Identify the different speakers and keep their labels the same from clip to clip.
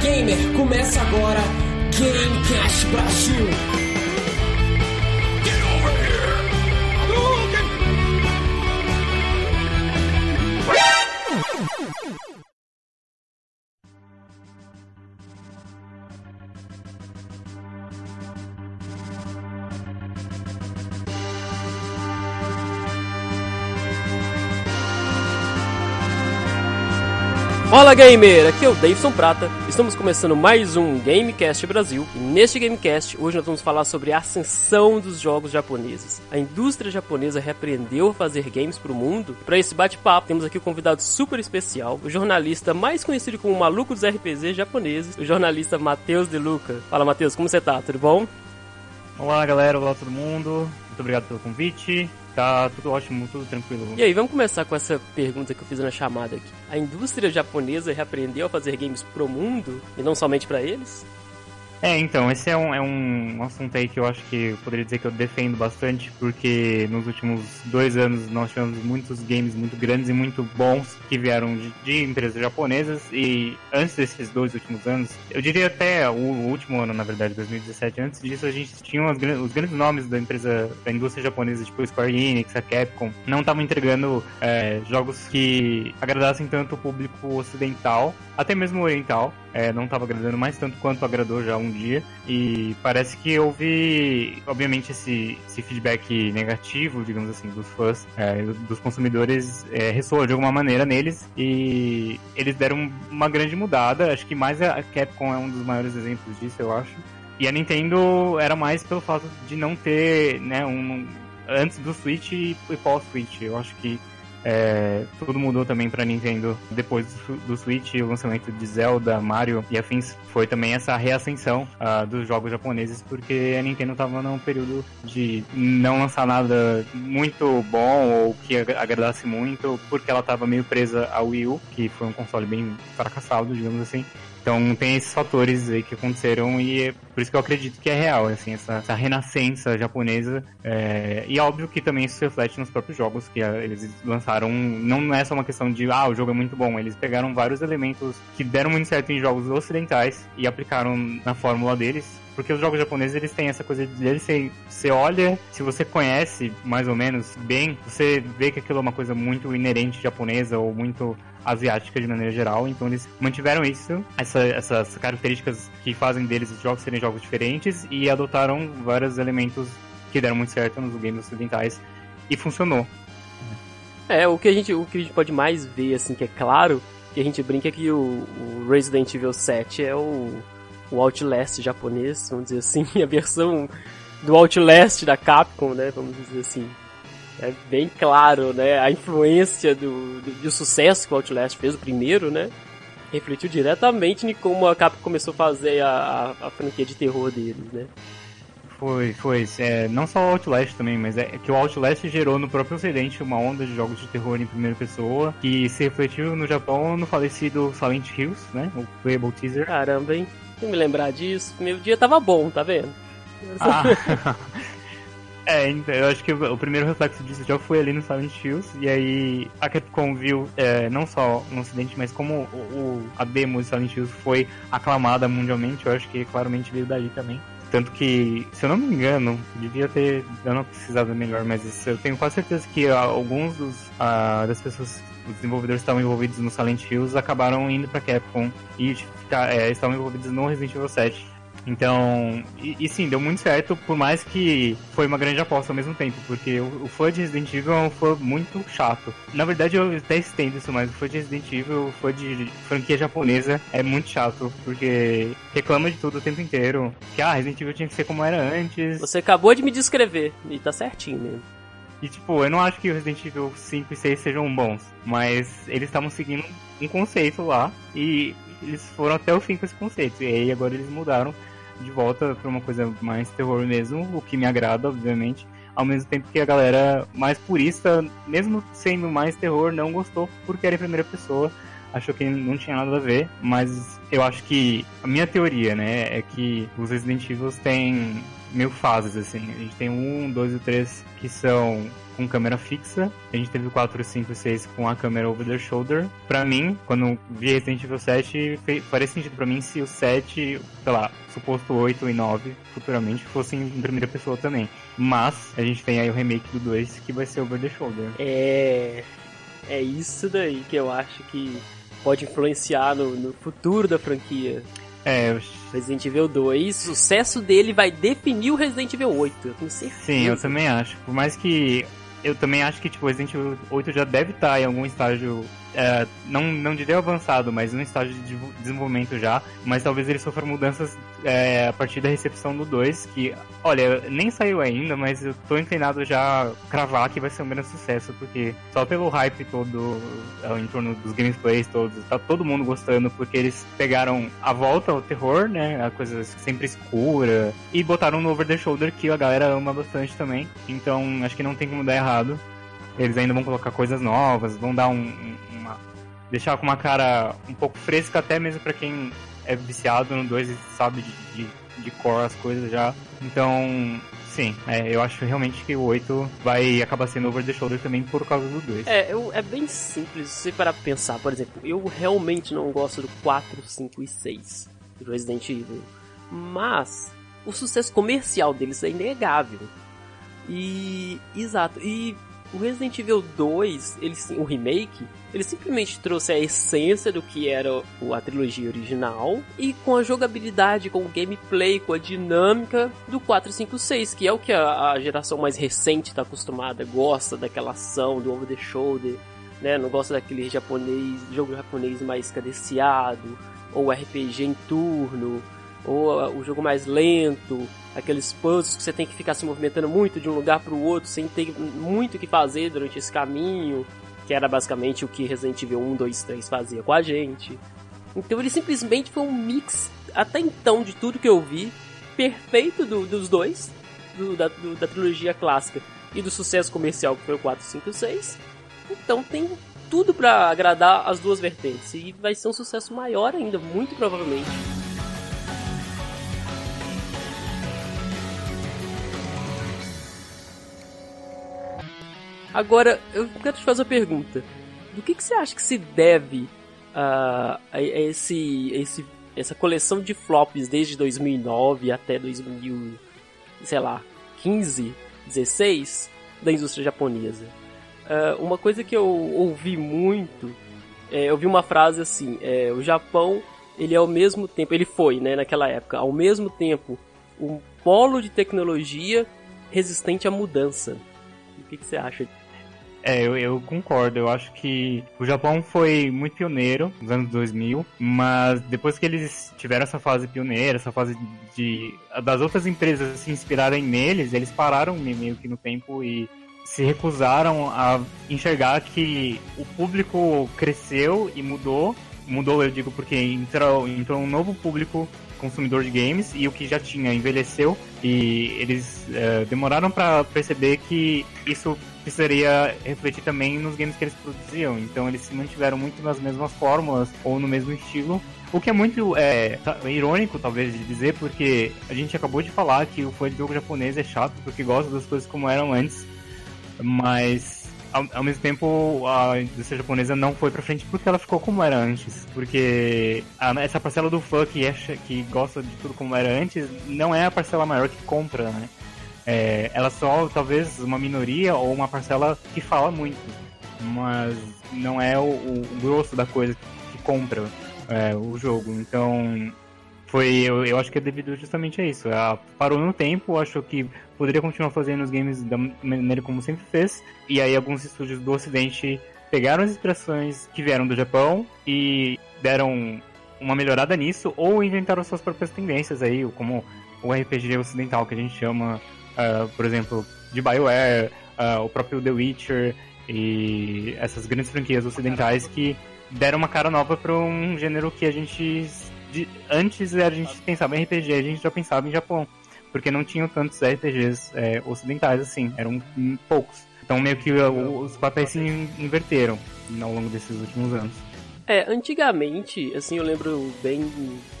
Speaker 1: gamer, começa agora Gamecast Brasil.
Speaker 2: Fala gamer, aqui é o Davidson Prata. Estamos começando mais um Gamecast Brasil. E neste Gamecast, hoje nós vamos falar sobre a ascensão dos jogos japoneses. A indústria japonesa repreendeu a fazer games para o mundo. Para esse bate-papo, temos aqui um convidado super especial, o jornalista mais conhecido como o maluco dos RPGs japoneses, o jornalista Matheus De Luca. Fala Matheus, como você tá? Tudo bom?
Speaker 3: Olá galera, olá todo mundo. Muito obrigado pelo convite. Tá tudo ótimo, tudo tranquilo.
Speaker 2: E aí, vamos começar com essa pergunta que eu fiz na chamada aqui. A indústria japonesa reaprendeu a fazer games pro mundo e não somente para eles?
Speaker 3: É, então, esse é um, é um assunto aí que eu acho que eu poderia dizer que eu defendo bastante, porque nos últimos dois anos nós tivemos muitos games muito grandes e muito bons que vieram de, de empresas japonesas, e antes desses dois últimos anos, eu diria até o, último ano, na verdade, 2017, antes disso a gente tinha os, os grandes nomes da empresa, da indústria japonesa, tipo Square Enix, a Capcom, não estavam entregando é, jogos que agradassem tanto o público ocidental, até mesmo oriental, é, não estava agradando mais tanto quanto agradou já um dia. E parece que houve, obviamente, esse, esse feedback negativo, digamos assim, dos fãs, é, dos consumidores, é, ressoa de alguma maneira neles e eles deram uma grande mudada. Acho que mais a Capcom é um dos maiores exemplos disso, eu acho. E a Nintendo era mais pelo fato de não ter, né, um antes do Switch e pós-Switch. Eu acho que é, tudo mudou também para Nintendo depois do, Switch, o lançamento de Zelda, Mario e afins foi também essa reascensão uh, dos jogos japoneses, porque a Nintendo estava num período de não lançar nada muito bom ou que agradasse muito, porque ela estava meio presa ao Wii U, que foi um console bem fracassado, digamos assim. Então tem esses fatores aí que aconteceram e é por isso que eu acredito que é real, assim, essa, essa renascença japonesa. É, e é óbvio que também isso reflete nos próprios jogos que eles lançaram. Não é só uma questão de, ah, o jogo é muito bom. Eles pegaram vários elementos que deram muito certo em jogos ocidentais e aplicaram na fórmula deles porque os jogos japoneses eles têm essa coisa de eles você, você olha, se você conhece mais ou menos bem, você vê que aquilo é uma coisa muito inerente japonesa ou muito asiática de maneira geral. Então eles mantiveram isso, essa, essas características que fazem deles os jogos serem jogos diferentes e adotaram vários elementos que deram muito certo nos games ocidentais e funcionou.
Speaker 2: É, o que a gente, o que a gente pode mais ver, assim, que é claro, que a gente brinca é que o, o Resident Evil 7 é o, o Outlast japonês, vamos dizer assim, a versão do Outlast da Capcom, né, vamos dizer assim. É bem claro, né? A influência do, do, do sucesso que o Outlast fez, o primeiro, né? Refletiu diretamente em como a Capcom começou a fazer a, a, a franquia de terror deles, né?
Speaker 3: Foi, foi. É, não só o Outlast também, mas é que o Outlast gerou no próprio ocidente uma onda de jogos de terror em primeira pessoa que se refletiu no Japão no falecido Silent Hills, né? O Playable Teaser.
Speaker 2: Caramba, hein? Não me lembrar disso. Meu dia tava bom, tá vendo?
Speaker 3: Ah. É, então, eu acho que o primeiro reflexo disso já foi ali no Silent Hills, e aí a Capcom viu é, não só no ocidente, mas como o, o, a demo de Silent Hills foi aclamada mundialmente, eu acho que claramente veio dali também. Tanto que, se eu não me engano, devia ter, eu não precisava melhor, mas eu tenho quase certeza que alguns dos, uh, das pessoas, os desenvolvedores que estavam envolvidos no Silent Hills acabaram indo pra Capcom e ficar, é, estavam envolvidos no Resident Evil 7. Então, e, e, sim, deu muito certo, por mais que foi uma grande aposta ao mesmo tempo, porque o, o fã de Resident Evil é um fã muito chato. Na verdade, eu até estendo isso mais, o fã de Resident Evil, o fã de franquia japonesa é muito chato, porque reclama de tudo o tempo inteiro, que ah, Resident Evil tinha que ser como era antes.
Speaker 2: Você acabou de me descrever, e tá certinho mesmo.
Speaker 3: E tipo, eu não acho que Resident Evil 5 e 6 sejam bons, mas eles estavam seguindo um conceito lá e eles foram até o fim com esse conceito. E aí agora eles mudaram de volta para uma coisa mais terror mesmo, o que me agrada, obviamente. Ao mesmo tempo que a galera mais purista, mesmo sendo mais terror, não gostou porque era em primeira pessoa, achou que não tinha nada a ver, mas eu acho que a minha teoria, né, é que os Resident Evil têm mil fases, assim. A gente tem um, dois e três que são com câmera fixa. A gente teve o 4, 5 e 6 com a câmera over the shoulder. Pra mim, quando vi Resident Evil 7, faria sentido pra mim se o 7, sei lá, suposto 8 e 9 futuramente fossem em primeira pessoa também. Mas a gente tem aí o remake do 2 que vai ser over the shoulder.
Speaker 2: É. É isso daí que eu acho que pode influenciar no, no futuro da franquia.
Speaker 3: É,
Speaker 2: Resident Evil 2, o sucesso dele vai definir o Resident Evil 8, eu tenho certeza.
Speaker 3: Sim, eu também acho. Por mais que eu também acho que tipo, Resident Evil 8 já deve estar em algum estágio, é, não, não diria avançado, mas um estágio de desenvolvimento já. Mas talvez ele sofra mudanças é, a partir da recepção do 2, que, olha, nem saiu ainda, mas eu tô inclinado já a cravar que vai ser um grande sucesso, porque só pelo hype todo é, em torno dos gameplays todos, tá todo mundo gostando, porque eles pegaram a volta ao terror, né, a coisa sempre escura, e botaram no Over the Shoulder, que a galera ama bastante também. Então, acho que não tem como dar errado. Eles ainda vão colocar coisas novas, vão dar um, uma. Deixar com uma cara um pouco fresca, até mesmo para quem é viciado no 2 e sabe de, de, de core as coisas já. Então, sim, é, eu acho realmente que o 8 vai acabar sendo over the shoulder também por causa do 2.
Speaker 2: É, eu, é bem simples se parar pra pensar. Por exemplo, eu realmente não gosto do 4, 5 e 6 do Resident Evil. Mas o sucesso comercial deles é inegável. E. Exato. E o Resident Evil 2, ele, o remake, ele simplesmente trouxe a essência do que era a trilogia original e com a jogabilidade, com o gameplay, com a dinâmica do 456, que é o que a, a geração mais recente está acostumada, gosta daquela ação do over the shoulder, né? Não gosta daquele japonês, jogo japonês mais cadenciado ou RPG em turno ou uh, o jogo mais lento, aqueles puzzles que você tem que ficar se movimentando muito de um lugar para o outro sem ter muito o que fazer durante esse caminho, que era basicamente o que Resident Evil 1, 2, 3 fazia com a gente. Então ele simplesmente foi um mix, até então, de tudo que eu vi, perfeito do, dos dois, do, da, do, da trilogia clássica e do sucesso comercial que foi o 4, 5 e 6. Então tem tudo para agradar as duas vertentes e vai ser um sucesso maior ainda, muito provavelmente. Agora, eu quero te fazer uma pergunta. Do que, que você acha que se deve uh, a, esse, esse, essa coleção de flops desde 2009 até 2000, sei lá, 15, 16 da indústria japonesa? Uh, uma coisa que eu ouvi muito, é, eu vi uma frase assim, é, o Japão, ele é ao mesmo tempo, ele foi, né, naquela época, ao mesmo tempo um polo de tecnologia resistente à mudança. O que, que você acha
Speaker 3: é, eu, eu, concordo. Eu acho que o Japão foi muito pioneiro nos anos 2000, mas depois que eles tiveram essa fase pioneira, essa fase de das outras empresas se inspirarem neles, eles pararam meio que no tempo e se recusaram a enxergar que o público cresceu e mudou. Mudou, eu digo, porque entrou, entrou um novo público consumidor de games e o que já tinha envelheceu e eles é, demoraram para perceber que isso precisaria refletir também nos games que eles produziam. Então eles se mantiveram muito nas mesmas fórmulas ou no mesmo estilo. O que é muito é, irônico, talvez, de dizer, porque a gente acabou de falar que o fã de jogo japonês é chato porque gosta das coisas como eram antes. Mas ao, ao, mesmo tempo a indústria japonesa não foi pra frente porque ela ficou como era antes. Porque a, essa parcela do fã que, acha, que gosta de tudo como era antes não é a parcela maior que compra, né? É, ela só talvez uma minoria ou uma parcela que fala muito, mas não é o, o grosso da coisa que compra é, o jogo. Então foi eu, eu acho que é devido justamente a isso. Ela parou no tempo, acho que poderia continuar fazendo os games da maneira como sempre fez. E aí alguns estúdios do Ocidente pegaram as inspirações que vieram do Japão e deram uma melhorada nisso ou inventaram suas próprias tendências aí, como o RPG ocidental que a gente chama uh, por exemplo, de BioWare, uh, o próprio The Witcher e essas grandes franquias ocidentais que deram uma cara nova para um gênero que a gente de, antes a gente pensava em RPG, a gente já pensava em Japão, porque não tinham tantos RPGs é, ocidentais assim, eram poucos. Então meio que os papéis se inverteram ao longo desses últimos anos.
Speaker 2: É, antigamente, assim, eu lembro bem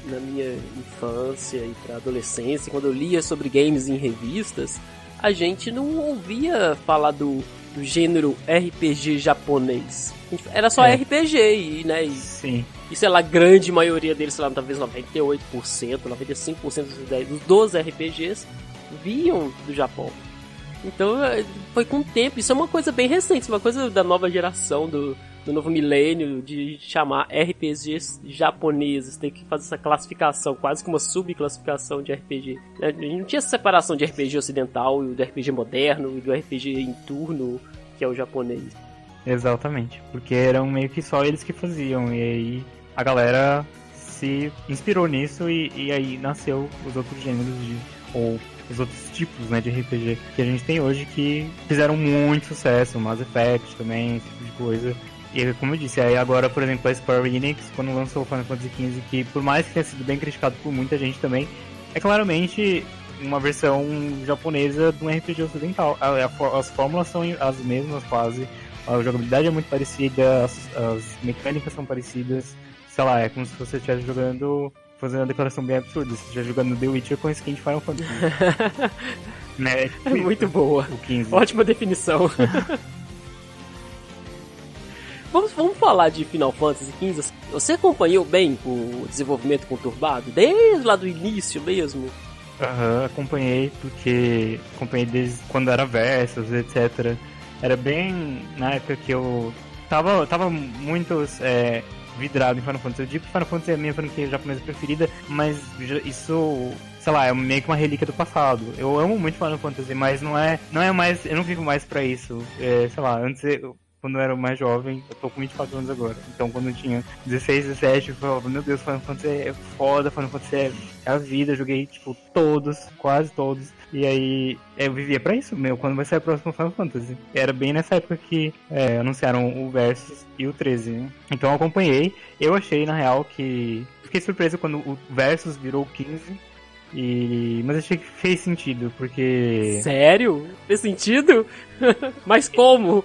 Speaker 2: na minha infância e pra adolescência, quando eu lia sobre games em revistas, a gente não ouvia falar do do gênero RPG japonês. Era só
Speaker 3: É.
Speaker 2: RPG e, né, e,
Speaker 3: Sim.
Speaker 2: e sei lá, a grande maioria deles, sei lá, talvez 98%, 95% dos, dos 12 RPGs vinham do Japão. Então é, foi com o tempo, isso é uma coisa bem recente, uma coisa da nova geração, do, do novo milênio, de chamar RPGs japoneses, ter que fazer essa classificação, quase que uma subclassificação de RPG. né? Não tinha separação de RPG ocidental e do RPG moderno e do RPG em turno, que é o japonês.
Speaker 3: Exatamente. Porque eram meio que só eles que faziam. E aí a galera se inspirou nisso e, e aí nasceu os outros gêneros de. ou os outros tipos né, de RPG que a gente tem hoje que fizeram muito sucesso, Mass Effect também, esse tipo de coisa. E como eu disse, aí agora, por exemplo, a Square Enix, quando lançou o Final Fantasy XV, que por mais que tenha sido bem criticado por muita gente também, é claramente uma versão japonesa de um RPG ocidental. As fórmulas são as mesmas quase, a jogabilidade é muito parecida, as, as mecânicas são parecidas, sei lá, é como se você estivesse jogando, fazendo uma declaração bem absurda, se estivesse jogando The Witcher com skin de Final Fantasy. né?
Speaker 2: É muito boa.
Speaker 3: O 15.
Speaker 2: Ótima definição. vamos, vamos falar de Final Fantasy XV. Você acompanhou bem o desenvolvimento conturbado? Desde lá do início mesmo?
Speaker 3: Aham, acompanhei porque acompanhei desde quando era Versus, etc. Era bem na época que eu tava, tava muito é, vidrado em Final Fantasy. Eu digo que Final Fantasy é a minha franquia japonesa preferida, mas isso, sei lá, é meio que uma relíquia do passado. Eu amo muito Final Fantasy, mas não é, não é mais, eu não vivo mais pra isso. É, sei lá, antes eu, quando eu era mais jovem, eu tô com 24 anos agora. Então quando eu tinha 16, 17, eu falava, meu Deus, Final Fantasy é foda, Final Fantasy é é a vida, eu joguei, tipo, todos, quase todos. E aí, eu vivia pra isso, meu, quando vai sair o próximo Final Fantasy. Era bem nessa época que é, anunciaram o Versus e o 13, né? Então eu acompanhei, eu achei, na real, que... Fiquei surpreso quando o Versus virou o 15, e... mas achei que fez sentido, porque...
Speaker 2: Sério? Fez sentido? Mas como?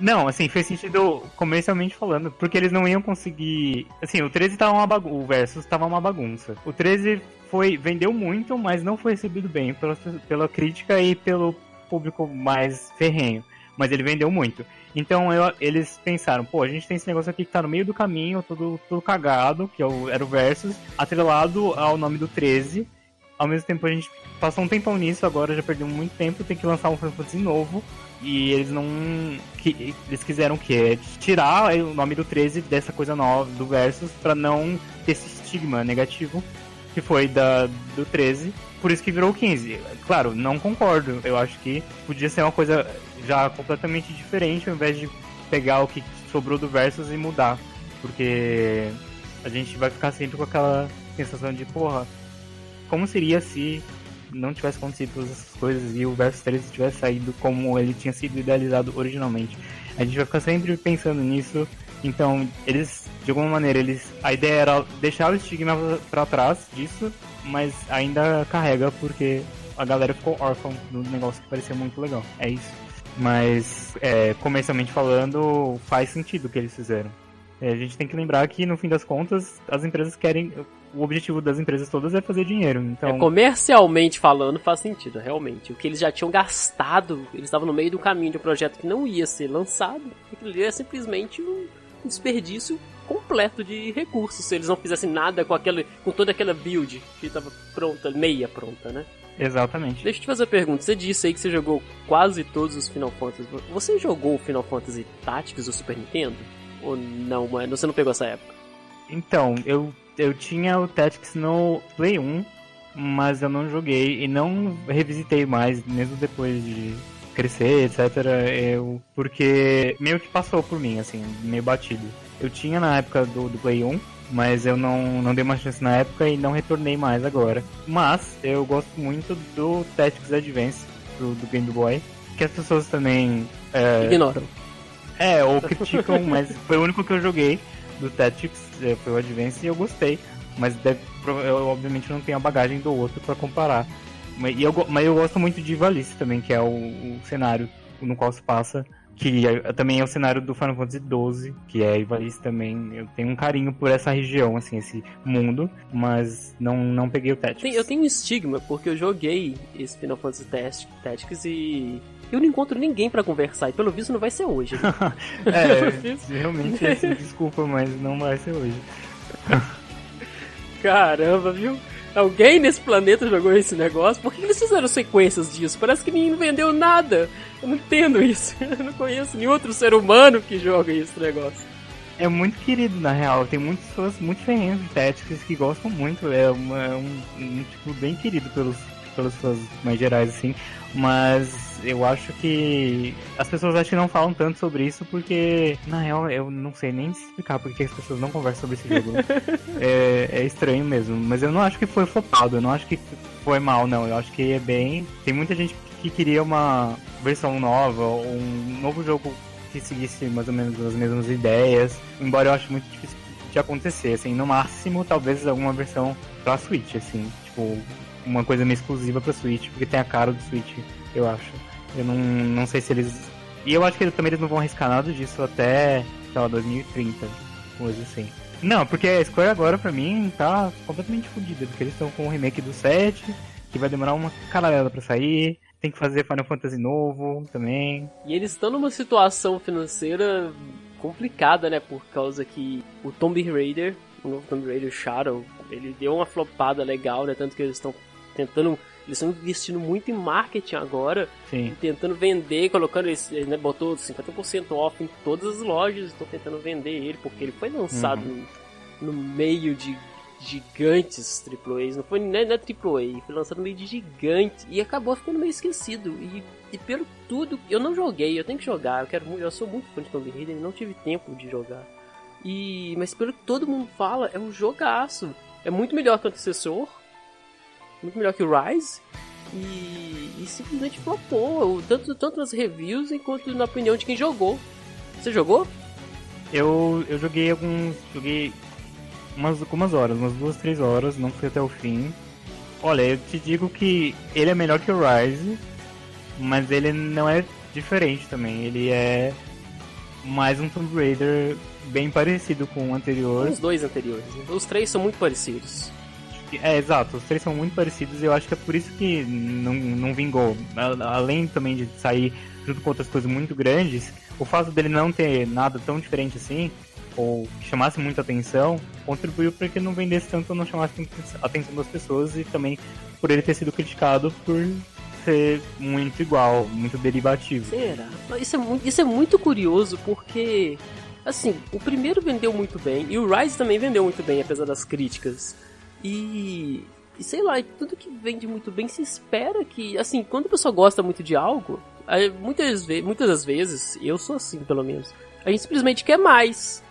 Speaker 3: Não, assim, fez sentido comercialmente falando, porque eles não iam conseguir. Assim, o 13 tava uma bagunça. O Versus tava uma bagunça. O 13 foi. vendeu muito, mas não foi recebido bem pela, pela crítica e pelo público mais ferrenho. Mas ele vendeu muito. Então eu- eles pensaram, pô, a gente tem esse negócio aqui que tá no meio do caminho, todo, todo cagado, que é era o Versus, atrelado ao nome do 13. Ao mesmo tempo a gente passou um tempão nisso, agora já perdeu muito tempo, tem que lançar um Final Fantasy novo. E eles não. Que, eles quiseram o quê? Tirar o nome do 13 dessa coisa nova, do Versus, pra não ter esse estigma negativo que foi da, do 13. Por isso que virou o 15. Claro, não concordo. Eu acho que podia ser uma coisa já completamente diferente ao invés de pegar o que sobrou do Versus e mudar. Porque a gente vai ficar sempre com aquela sensação de, porra, como seria se não tivesse acontecido todas essas coisas e o Versus 13 tivesse saído como ele tinha sido idealizado originalmente. A gente vai ficar sempre pensando nisso. Então, eles, de alguma maneira, eles a ideia era deixar o estigma pra trás disso, mas ainda carrega porque a galera ficou órfã do negócio que parecia muito legal. É isso. Mas, é, comercialmente falando, faz sentido o que eles fizeram. É, a gente tem que lembrar que, no fim das contas, as empresas querem. O objetivo das empresas todas é fazer dinheiro. Então,
Speaker 2: É, comercialmente falando, faz sentido, realmente. O que eles já tinham gastado, eles estavam no meio do caminho de um projeto que não ia ser lançado. Aquilo ali é simplesmente um desperdício completo de recursos. Se eles não fizessem nada com, aquela, com toda aquela build que estava pronta, meia pronta, né?
Speaker 3: exatamente.
Speaker 2: Deixa eu te fazer uma pergunta. Você disse aí que você jogou quase todos os Final Fantasy. Você jogou o Final Fantasy Tactics do Super Nintendo? Ou não, mano? Você não pegou essa época?
Speaker 3: Então, eu, eu tinha o Tactics no Play 1, mas eu não joguei e não revisitei mais, mesmo depois de crescer, etc. Eu, porque meio que passou por mim, assim, meio batido. Eu tinha na época do, do Play 1, mas eu não, não dei uma chance na época e não retornei mais agora. Mas eu gosto muito do Tactics Advance, do, do Game Boy, que as pessoas também é,
Speaker 2: Ignoram.
Speaker 3: é, ou criticam, mas foi o único que eu joguei do Tactics, foi o Advance e eu gostei. Mas deve, eu obviamente não tenho a bagagem do outro pra comparar. Mas, eu, mas eu gosto muito de Ivalice também, que é o, o cenário no qual se passa. Que é- também é o cenário do Final Fantasy XII, que é Ivalice também. Eu tenho um carinho por essa região, assim, esse mundo, mas não, não peguei o Tactics.
Speaker 2: Eu tenho um estigma, porque eu joguei esse Final Fantasy Tactics e Eu não encontro ninguém para conversar e pelo visto não vai ser hoje.
Speaker 3: é, realmente, assim, desculpa, mas não vai ser hoje.
Speaker 2: Caramba, viu? Alguém nesse planeta jogou esse negócio? Por que eles fizeram sequências disso? Parece que ninguém vendeu nada. Eu não entendo isso. Eu não conheço nenhum outro ser humano que joga esse negócio.
Speaker 3: É muito querido, na real. Tem muitas pessoas muito ferrenhas de Tactics que gostam muito. É, uma, um, um, tipo bem querido pelos, pelas pessoas mais gerais, assim. Mas eu acho que as pessoas acho que não falam tanto sobre isso porque, na real, eu não sei nem explicar porque as pessoas não conversam sobre esse jogo. é, é, estranho mesmo. Mas eu não acho que foi flopado, eu não acho que foi mal, não. Eu acho que é bem. Tem muita gente que queria uma versão nova, um novo jogo que seguisse mais ou menos as mesmas ideias, embora eu acho muito difícil de acontecer, assim, no máximo talvez alguma versão pra Switch, assim, tipo, uma coisa meio exclusiva pra Switch, porque tem a cara do Switch, eu acho. Eu não, não sei se eles. E eu acho que também eles não vão arriscar nada disso até, sei lá, 2030, coisa assim. Não, porque a Square agora pra mim tá completamente fodida, porque eles estão com o remake do 7, que vai demorar uma caralhada pra sair tem que fazer Final Fantasy novo também.
Speaker 2: E eles estão numa situação financeira complicada, né? Por causa que o Tomb Raider, o novo Tomb Raider Shadow, ele deu uma flopada legal, né? Tanto que eles estão tentando. Eles estão investindo muito em marketing agora.
Speaker 3: Sim.
Speaker 2: Tentando vender, colocando esse. Né, botou 50% off em todas as lojas. Estão tentando vender ele, porque ele foi lançado uhum. no meio de gigantes AAAs, não foi nem na AAA, foi lançado no meio de gigante e acabou ficando meio esquecido. E, e pelo tudo, eu não joguei, eu tenho que jogar, eu quero eu sou muito fã de Tomb Raider e não tive tempo de jogar. E mas pelo que todo mundo fala, é um jogaço. É muito melhor que o antecessor, muito melhor que o Rise. E, e simplesmente flopou, tanto, tanto nas reviews quanto na opinião de quem jogou. Você jogou?
Speaker 3: Eu, eu joguei alguns. Joguei umas, algumas horas, umas duas, três horas, não fui até o fim. Olha, eu te digo que ele é melhor que o Rise, mas ele não é diferente também. Ele é mais um Tomb Raider bem parecido com o anterior.
Speaker 2: Os dois anteriores. Os três são muito parecidos.
Speaker 3: É, exato. Os três são muito parecidos e eu acho que é por isso que não, não vingou. Além também de sair junto com outras coisas muito grandes, o fato dele não ter nada tão diferente assim ou que chamasse muita atenção, contribuiu para que não vendesse tanto ou não chamasse a atenção das pessoas e também por ele ter sido criticado por ser muito igual, muito derivativo.
Speaker 2: Será? Isso é isso é muito curioso porque, assim, o primeiro vendeu muito bem e o Rise também vendeu muito bem, apesar das críticas. E, e sei lá, tudo que vende muito bem se espera que, assim, quando a pessoa gosta muito de algo, muitas, muitas das vezes, eu sou assim pelo menos, a gente simplesmente quer mais.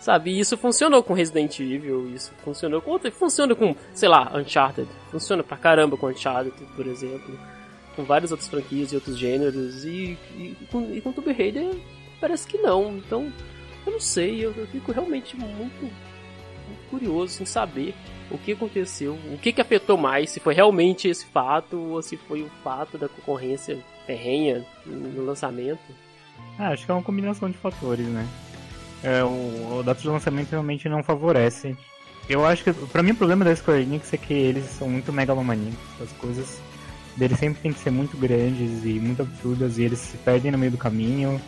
Speaker 2: Sabe, isso funcionou com Resident Evil, isso funcionou com outro, funciona com, sei lá, Uncharted. Funciona pra caramba com Uncharted, por exemplo. Com várias outras franquias e outros gêneros. E, e, e com, e com Tomb Raider parece que não. Então, eu não sei, eu, eu fico realmente muito, muito, curioso em saber o que aconteceu, o que, que afetou mais, se foi realmente esse fato ou se foi o fato da concorrência ferrenha no lançamento.
Speaker 3: Ah, acho que é uma combinação de fatores, né? é, o, o data de lançamento realmente não favorece. Eu acho que, pra mim, o problema da Square Enix é que eles são muito megalomaníacos. As coisas deles sempre tem que ser muito grandes e muito absurdas e eles se perdem no meio do caminho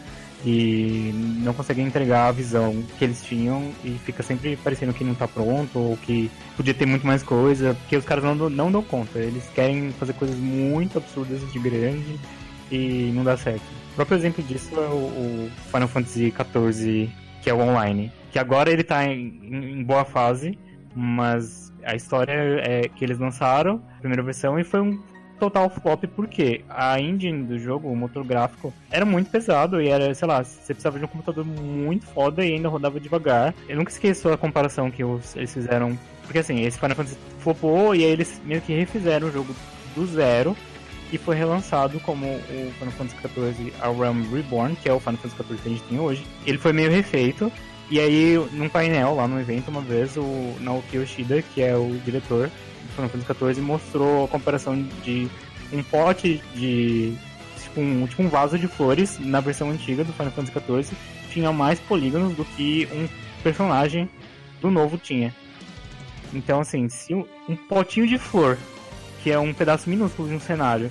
Speaker 3: e não conseguem entregar a visão que eles tinham e fica sempre parecendo que não tá pronto ou que podia ter muito mais coisa, porque os caras não, não dão conta. Eles querem fazer coisas muito absurdas de grande e não dá certo. O próprio exemplo disso é o, Final Fantasy XIV que é o online. Que agora ele tá em, em boa fase, mas a história é que eles lançaram, a primeira versão, e foi um total flop porque a engine do jogo, o motor gráfico, era muito pesado e era, sei lá, você precisava de um computador muito foda e ainda rodava devagar. Eu nunca esqueço a comparação que eles fizeram, porque assim, esse Final Fantasy flopou e aí eles meio que refizeram o jogo do zero e foi relançado como o Final Fantasy XIV A Realm Reborn, que é o Final Fantasy XIV que a gente tem hoje. Ele foi meio refeito, e aí num painel lá no evento, uma vez, o Naoki Yoshida, que é o diretor Final Fantasy XIV, mostrou a comparação de um pote de... Tipo um, tipo um vaso de flores na versão antiga do Final Fantasy XIV tinha mais polígonos do que um personagem do novo tinha. Então, assim, se um potinho de flor que é um pedaço minúsculo de um cenário,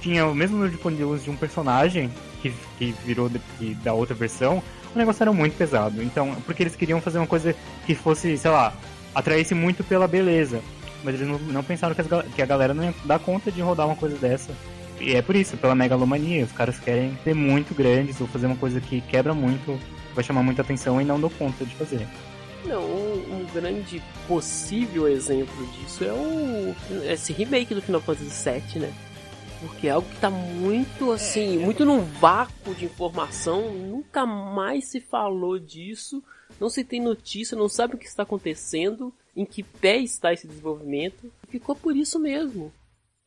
Speaker 3: tinha o mesmo número de polígonos de um personagem que, que virou de, que, da outra versão, o negócio era muito pesado. Então, porque eles queriam fazer uma coisa que fosse, sei lá, atraísse muito pela beleza. Mas eles não, não pensaram que, as, que a galera não ia dar conta de rodar uma coisa dessa. E é por isso, pela megalomania. Os caras querem ser muito grandes ou fazer uma coisa que quebra muito, vai chamar muita atenção e não dão conta de fazer.
Speaker 2: Não, um, um grande possível exemplo disso é o esse remake do Final Fantasy VII, né? Porque é algo que tá muito assim, é, é muito num vácuo de informação, nunca mais se falou disso, não se tem notícia, não sabe o que está acontecendo, em que pé está esse desenvolvimento. Ficou por isso mesmo.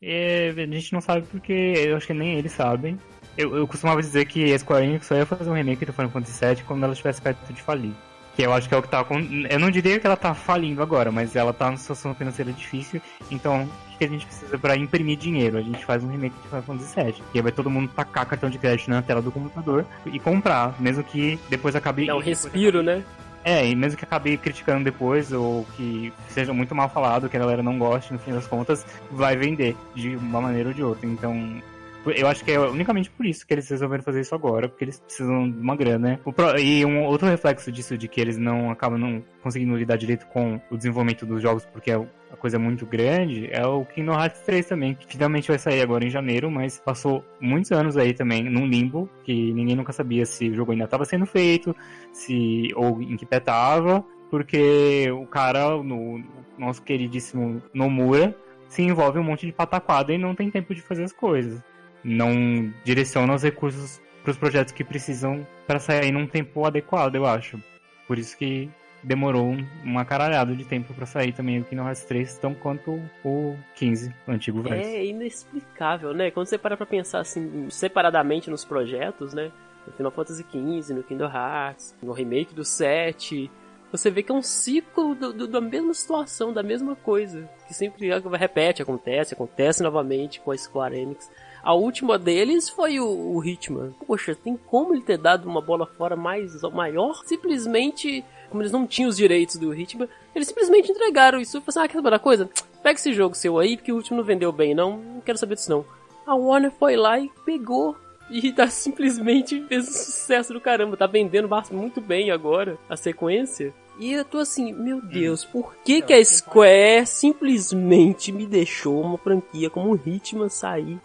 Speaker 3: É, a gente não sabe porque eu acho que nem eles sabem. Eu, eu costumava dizer que a Square Enix só ia fazer um remake do Final Fantasy VII quando ela estivesse perto de falir. Que eu acho que é o que tá. Eu não diria que ela tá falindo agora, mas ela tá numa situação financeira difícil. Então, o que a gente precisa para imprimir dinheiro? A gente faz um remake de Final Fantasy VII. Que aí vai todo mundo tacar cartão de crédito na tela do computador e comprar, mesmo que depois acabe.
Speaker 2: É um respiro, né?
Speaker 3: É, e mesmo que acabe criticando depois, ou que seja muito mal falado, que a galera não goste, no fim das contas, vai vender de uma maneira ou de outra. Então, eu acho que é unicamente por isso que eles resolveram fazer isso agora, porque eles precisam de uma grana, né? E um outro reflexo disso, de que eles não acabam não conseguindo lidar direito com o desenvolvimento dos jogos, porque a coisa muito grande, é o Kingdom Hearts 3 também, que finalmente vai sair agora em janeiro, mas passou muitos anos aí também num limbo, que ninguém nunca sabia se o jogo ainda estava sendo feito, se ou em que pé tava, porque o cara, no, o nosso queridíssimo Nomura, se envolve um monte de pataquada e não tem tempo de fazer as coisas não direciona os recursos para os projetos que precisam para sair num tempo adequado, eu acho. Por isso que demorou uma caralhada de tempo para sair também o Kingdom Hearts 3, tão quanto o 15, o antigo verso.
Speaker 2: É inexplicável, né? Quando você para pra pensar assim, separadamente nos projetos, né? No Final Fantasy XV, no Kingdom Hearts, no remake do 7, você vê que é um ciclo do, do, da mesma situação, da mesma coisa. Que sempre repete, acontece, acontece novamente com a Square Enix. A última deles foi o, o Hitman. Poxa, tem como ele ter dado uma bola fora mais maior? Simplesmente, como eles não tinham os direitos do Hitman, eles simplesmente entregaram isso. Falaram assim, ah, quer saber coisa? Pega esse jogo seu aí, porque o último não vendeu bem, não. Não quero saber disso, não. A Warner foi lá e pegou e tá simplesmente fez um sucesso do caramba. Tá vendendo muito bem agora a sequência. E eu tô assim, meu Deus, por que, que a Square simplesmente me deixou uma franquia como o Hitman sair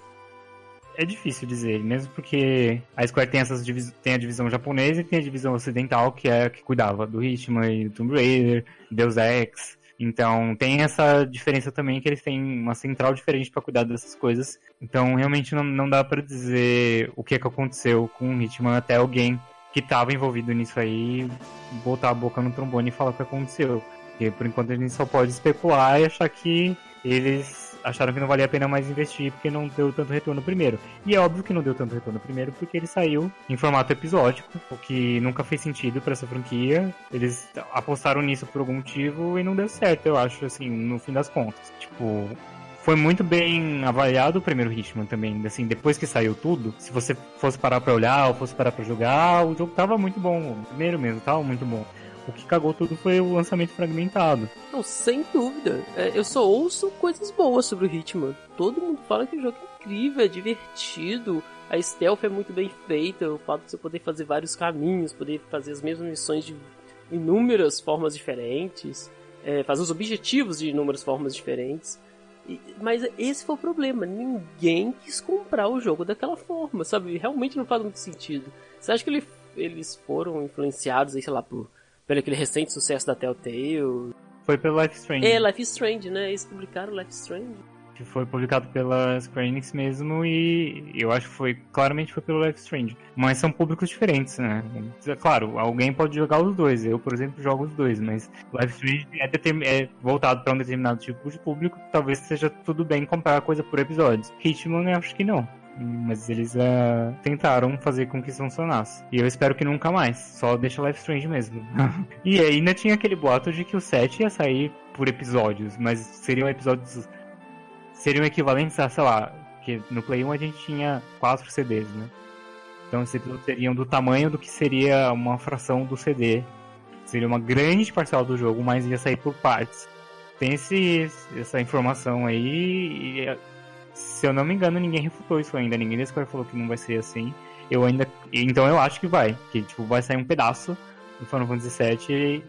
Speaker 3: é difícil dizer, mesmo porque a Square tem, essas tem a divisão japonesa e tem a divisão ocidental, que é a que cuidava do Hitman e do Tomb Raider, Deus Ex. Então tem essa diferença também que eles têm uma central diferente para cuidar dessas coisas. Então realmente não, não dá para dizer o que, é que aconteceu com o Hitman até alguém que estava envolvido nisso aí botar a boca no trombone e falar o que aconteceu. Porque por enquanto a gente só pode especular e achar que eles acharam que não valia a pena mais investir porque não deu tanto retorno primeiro. E é óbvio que não deu tanto retorno primeiro porque ele saiu em formato episódico, o que nunca fez sentido para essa franquia. Eles apostaram nisso por algum motivo e não deu certo, eu acho, assim, no fim das contas. Tipo, foi muito bem avaliado o primeiro Hitman também. Assim, depois que saiu tudo, se você fosse parar pra olhar ou fosse parar pra jogar, o jogo tava muito bom. O primeiro mesmo tava muito bom. O que cagou tudo foi o lançamento fragmentado.
Speaker 2: Não, sem dúvida. É, eu só ouço coisas boas sobre o Hitman. Todo mundo fala que o jogo é incrível, é divertido. A stealth é muito bem feita. O fato de você poder fazer vários caminhos, poder fazer as mesmas missões de inúmeras formas diferentes. É, fazer os objetivos de inúmeras formas diferentes. E, mas esse foi o problema. Ninguém quis comprar o jogo daquela forma, sabe? Realmente não faz muito sentido. Você acha que ele, eles foram influenciados, aí, sei lá, por pelo aquele recente sucesso da Telltale.
Speaker 3: Foi pelo Life Strange.
Speaker 2: É, Life Strange, né? Eles publicaram Life Strange.
Speaker 3: Que foi publicado pela Square Enix mesmo e eu acho que foi, claramente foi pelo Life Strange. Mas são públicos diferentes, né? Claro, alguém pode jogar os dois. Eu, por exemplo, jogo os dois, mas Life Strange é, é voltado para um determinado tipo de público. Talvez seja tudo bem comprar a coisa por episódios. Hitman, eu acho que não mas eles uh, tentaram fazer com que isso funcionasse. E eu espero que nunca mais, só deixa Life Strange mesmo. e ainda tinha aquele boato de que o 7 ia sair por episódios, mas seriam episódios. seriam equivalentes a, sei lá, que no Play 1 a gente tinha 4 CDs, né? Então esses episódios seriam do tamanho do que seria uma fração do CD. Seria uma grande parcela do jogo, mas ia sair por partes. Tem esse, essa informação aí e se eu não me engano, ninguém refutou isso ainda. Ninguém da Square falou que não vai ser assim. Eu ainda. Então eu acho que vai. Que tipo, vai sair um pedaço do Final Fantasy VII,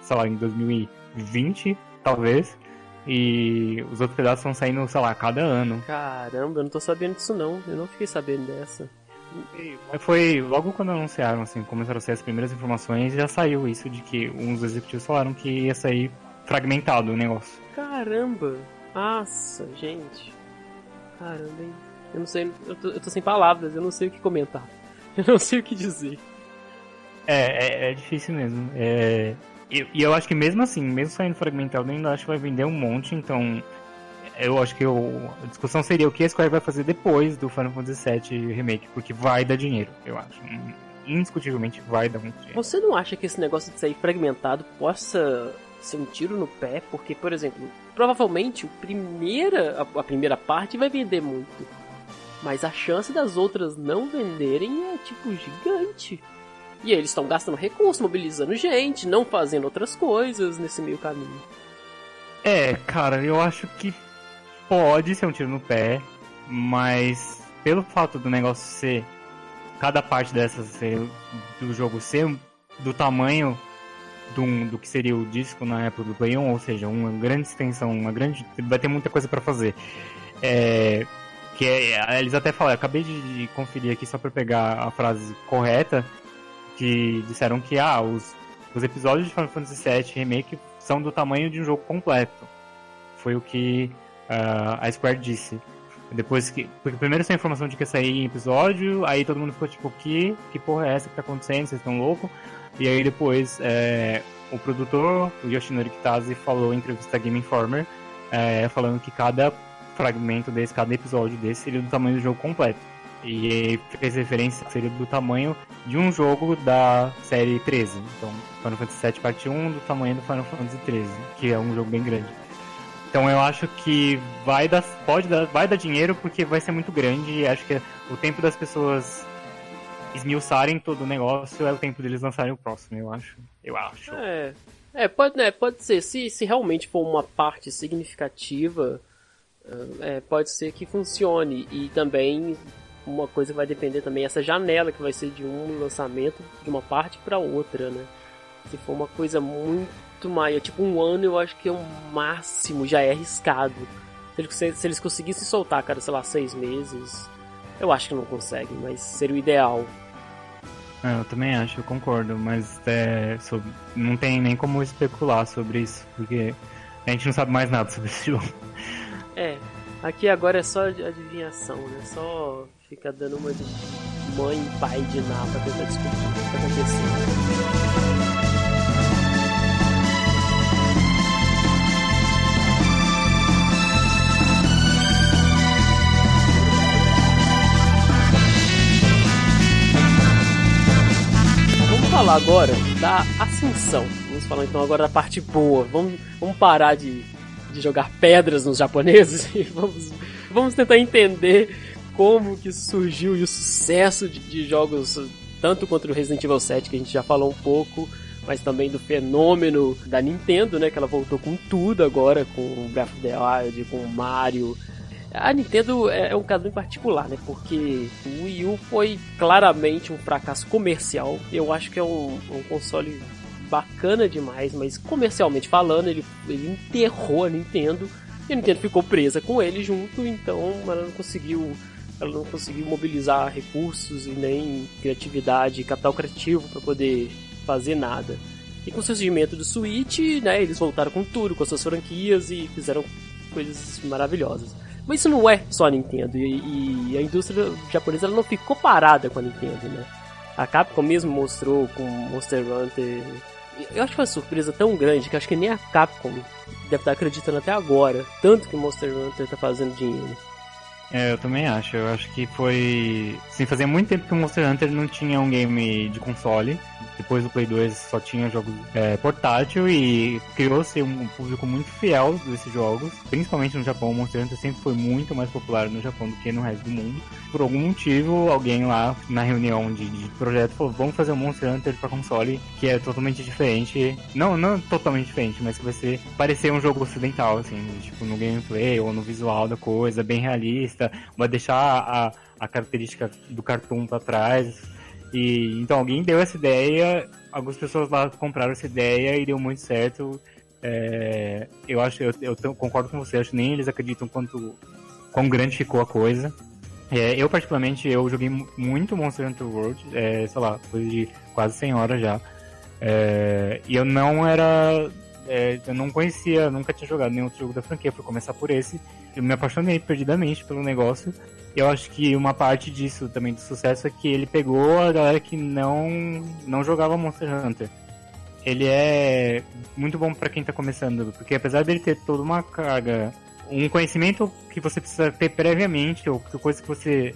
Speaker 3: sei lá, em 2020, talvez. E os outros pedaços vão saindo, sei lá, cada ano.
Speaker 2: Caramba, eu não tô sabendo disso não. Eu não fiquei sabendo dessa.
Speaker 3: Foi logo quando anunciaram, assim, começaram a sair as primeiras informações, já saiu isso de que uns executivos falaram que ia sair fragmentado o negócio.
Speaker 2: Caramba! Nossa, gente. Caramba, hein? Eu não sei, eu tô, eu tô sem palavras, eu não sei o que comentar. Eu não sei o que dizer.
Speaker 3: É, é, é difícil mesmo. É, e, e, eu acho que mesmo assim, mesmo saindo fragmentado, eu ainda acho que vai vender um monte, então eu acho que eu, a discussão seria o que a Square vai fazer depois do Final Fantasy VII Remake, porque vai dar dinheiro, eu acho. Indiscutivelmente vai dar muito dinheiro.
Speaker 2: Você não acha que esse negócio de sair fragmentado possa ser um tiro no pé? Porque, por exemplo, provavelmente a primeira, a, primeira parte vai vender muito. Mas a chance das outras não venderem é tipo gigante. E eles estão gastando recursos, mobilizando gente, não fazendo outras coisas nesse meio caminho.
Speaker 3: É, cara, eu acho que pode ser um tiro no pé, mas pelo fato do negócio ser cada parte dessas do jogo ser do tamanho do, do que seria o disco na época do Play 1, ou seja, uma grande extensão, uma grande vai ter muita coisa para fazer. É, que é, eles até falaram, acabei de, conferir aqui só para pegar a frase correta, que disseram que ah, os, os episódios de Final Fantasy VII Remake são do tamanho de um jogo completo. Foi o que uh, a Square disse. Depois que. Porque primeiro essa informação de que ia sair em episódio, aí todo mundo ficou tipo, que, que porra é essa que tá acontecendo? Vocês estão loucos? E aí depois é, o produtor, o Yoshinori Kitase, falou em entrevista Game Informer, é, falando que cada fragmento desse, cada episódio desse seria do tamanho do jogo completo. E fez referência que seria do tamanho de um jogo da série 13. Então, Final Fantasy VII Parte 1 do tamanho do Final Fantasy 13, que é um jogo bem grande. Então eu acho que vai dar, pode dar, vai dar dinheiro porque vai ser muito grande e acho que o tempo das pessoas esmiuçarem todo o negócio é o tempo deles lançarem o próximo, eu acho. Eu acho.
Speaker 2: É, é pode, né, pode ser. Se, se realmente for uma parte significativa, é, pode ser que funcione. E também uma coisa vai depender também essa janela que vai ser de um lançamento de uma parte para outra, né? Se for uma coisa muito Maia. Tipo, um ano eu acho que é o máximo, já é arriscado. Se eles, se eles conseguissem soltar, cara, sei lá, seis meses, eu acho que não conseguem, mas seria o ideal.
Speaker 3: É, eu também acho, eu concordo, mas é, sobre, não tem nem como especular sobre isso, porque a gente não sabe mais nada sobre esse jogo.
Speaker 2: É, aqui agora é só adivinhação, né? Só fica dando uma de mãe e pai de nada pra tentar descobrir o que tá acontecendo. Falar agora da ascensão. Vamos falar então agora da parte boa. Vamos, vamos parar de, de jogar pedras nos japoneses e vamos, vamos tentar entender como que surgiu e o sucesso de, de jogos tanto contra o Resident Evil 7 que a gente já falou um pouco, mas também do fenômeno da Nintendo, né, que ela voltou com tudo agora com Breath of the Wild, com Mario, a Nintendo é, é um caso em particular, né? Porque o Wii U foi claramente um fracasso comercial. Eu acho que é um, um console bacana demais, mas comercialmente falando, ele, ele enterrou a Nintendo. E a Nintendo ficou presa com ele junto, então ela não conseguiu ela não conseguiu mobilizar recursos e nem criatividade, capital criativo para poder fazer nada. E com o surgimento do Switch, né, eles voltaram com tudo, com as suas franquias e fizeram coisas maravilhosas. Mas isso não é só a Nintendo. E, e a indústria japonesa não ficou parada com a Nintendo, né? A Capcom mesmo mostrou com Monster Hunter. Eu acho que foi uma surpresa tão grande que acho que nem a Capcom deve estar acreditando até agora. Tanto que Monster Hunter está fazendo dinheiro.
Speaker 3: É, eu também acho. Eu acho que foi. Sim, fazia muito tempo que o Monster Hunter não tinha um game de console. Depois do Play 2 só tinha jogos é, portátil e criou-se um público muito fiel desses jogos, principalmente no Japão. O Monster Hunter sempre foi muito mais popular no Japão do que no resto do mundo. Por algum motivo, alguém lá na reunião de, de projeto falou: vamos fazer um Monster Hunter para console que é totalmente diferente. Não, não totalmente diferente, mas que vai ser parecer um jogo ocidental, assim, tipo no gameplay ou no visual da coisa, bem realista. Vai deixar a, a característica do cartoon para trás e então alguém deu essa ideia, algumas pessoas lá compraram essa ideia e deu muito certo. É, eu acho, eu, eu, concordo com você, acho que nem eles acreditam quanto quão grande ficou a coisa. É, eu particularmente eu joguei muito Monster Hunter World, é, sei lá, coisa de quase 100 horas já. É, e eu não era, é, eu não conhecia, nunca tinha jogado nenhum outro jogo da franquia, fui começar por esse. Eu me apaixonei perdidamente pelo negócio eu acho que uma parte disso também do sucesso é que ele pegou a galera que não, não jogava Monster Hunter. Ele é muito bom para quem tá começando, porque apesar dele ter toda uma carga, um conhecimento que você precisa ter previamente, ou coisa que você.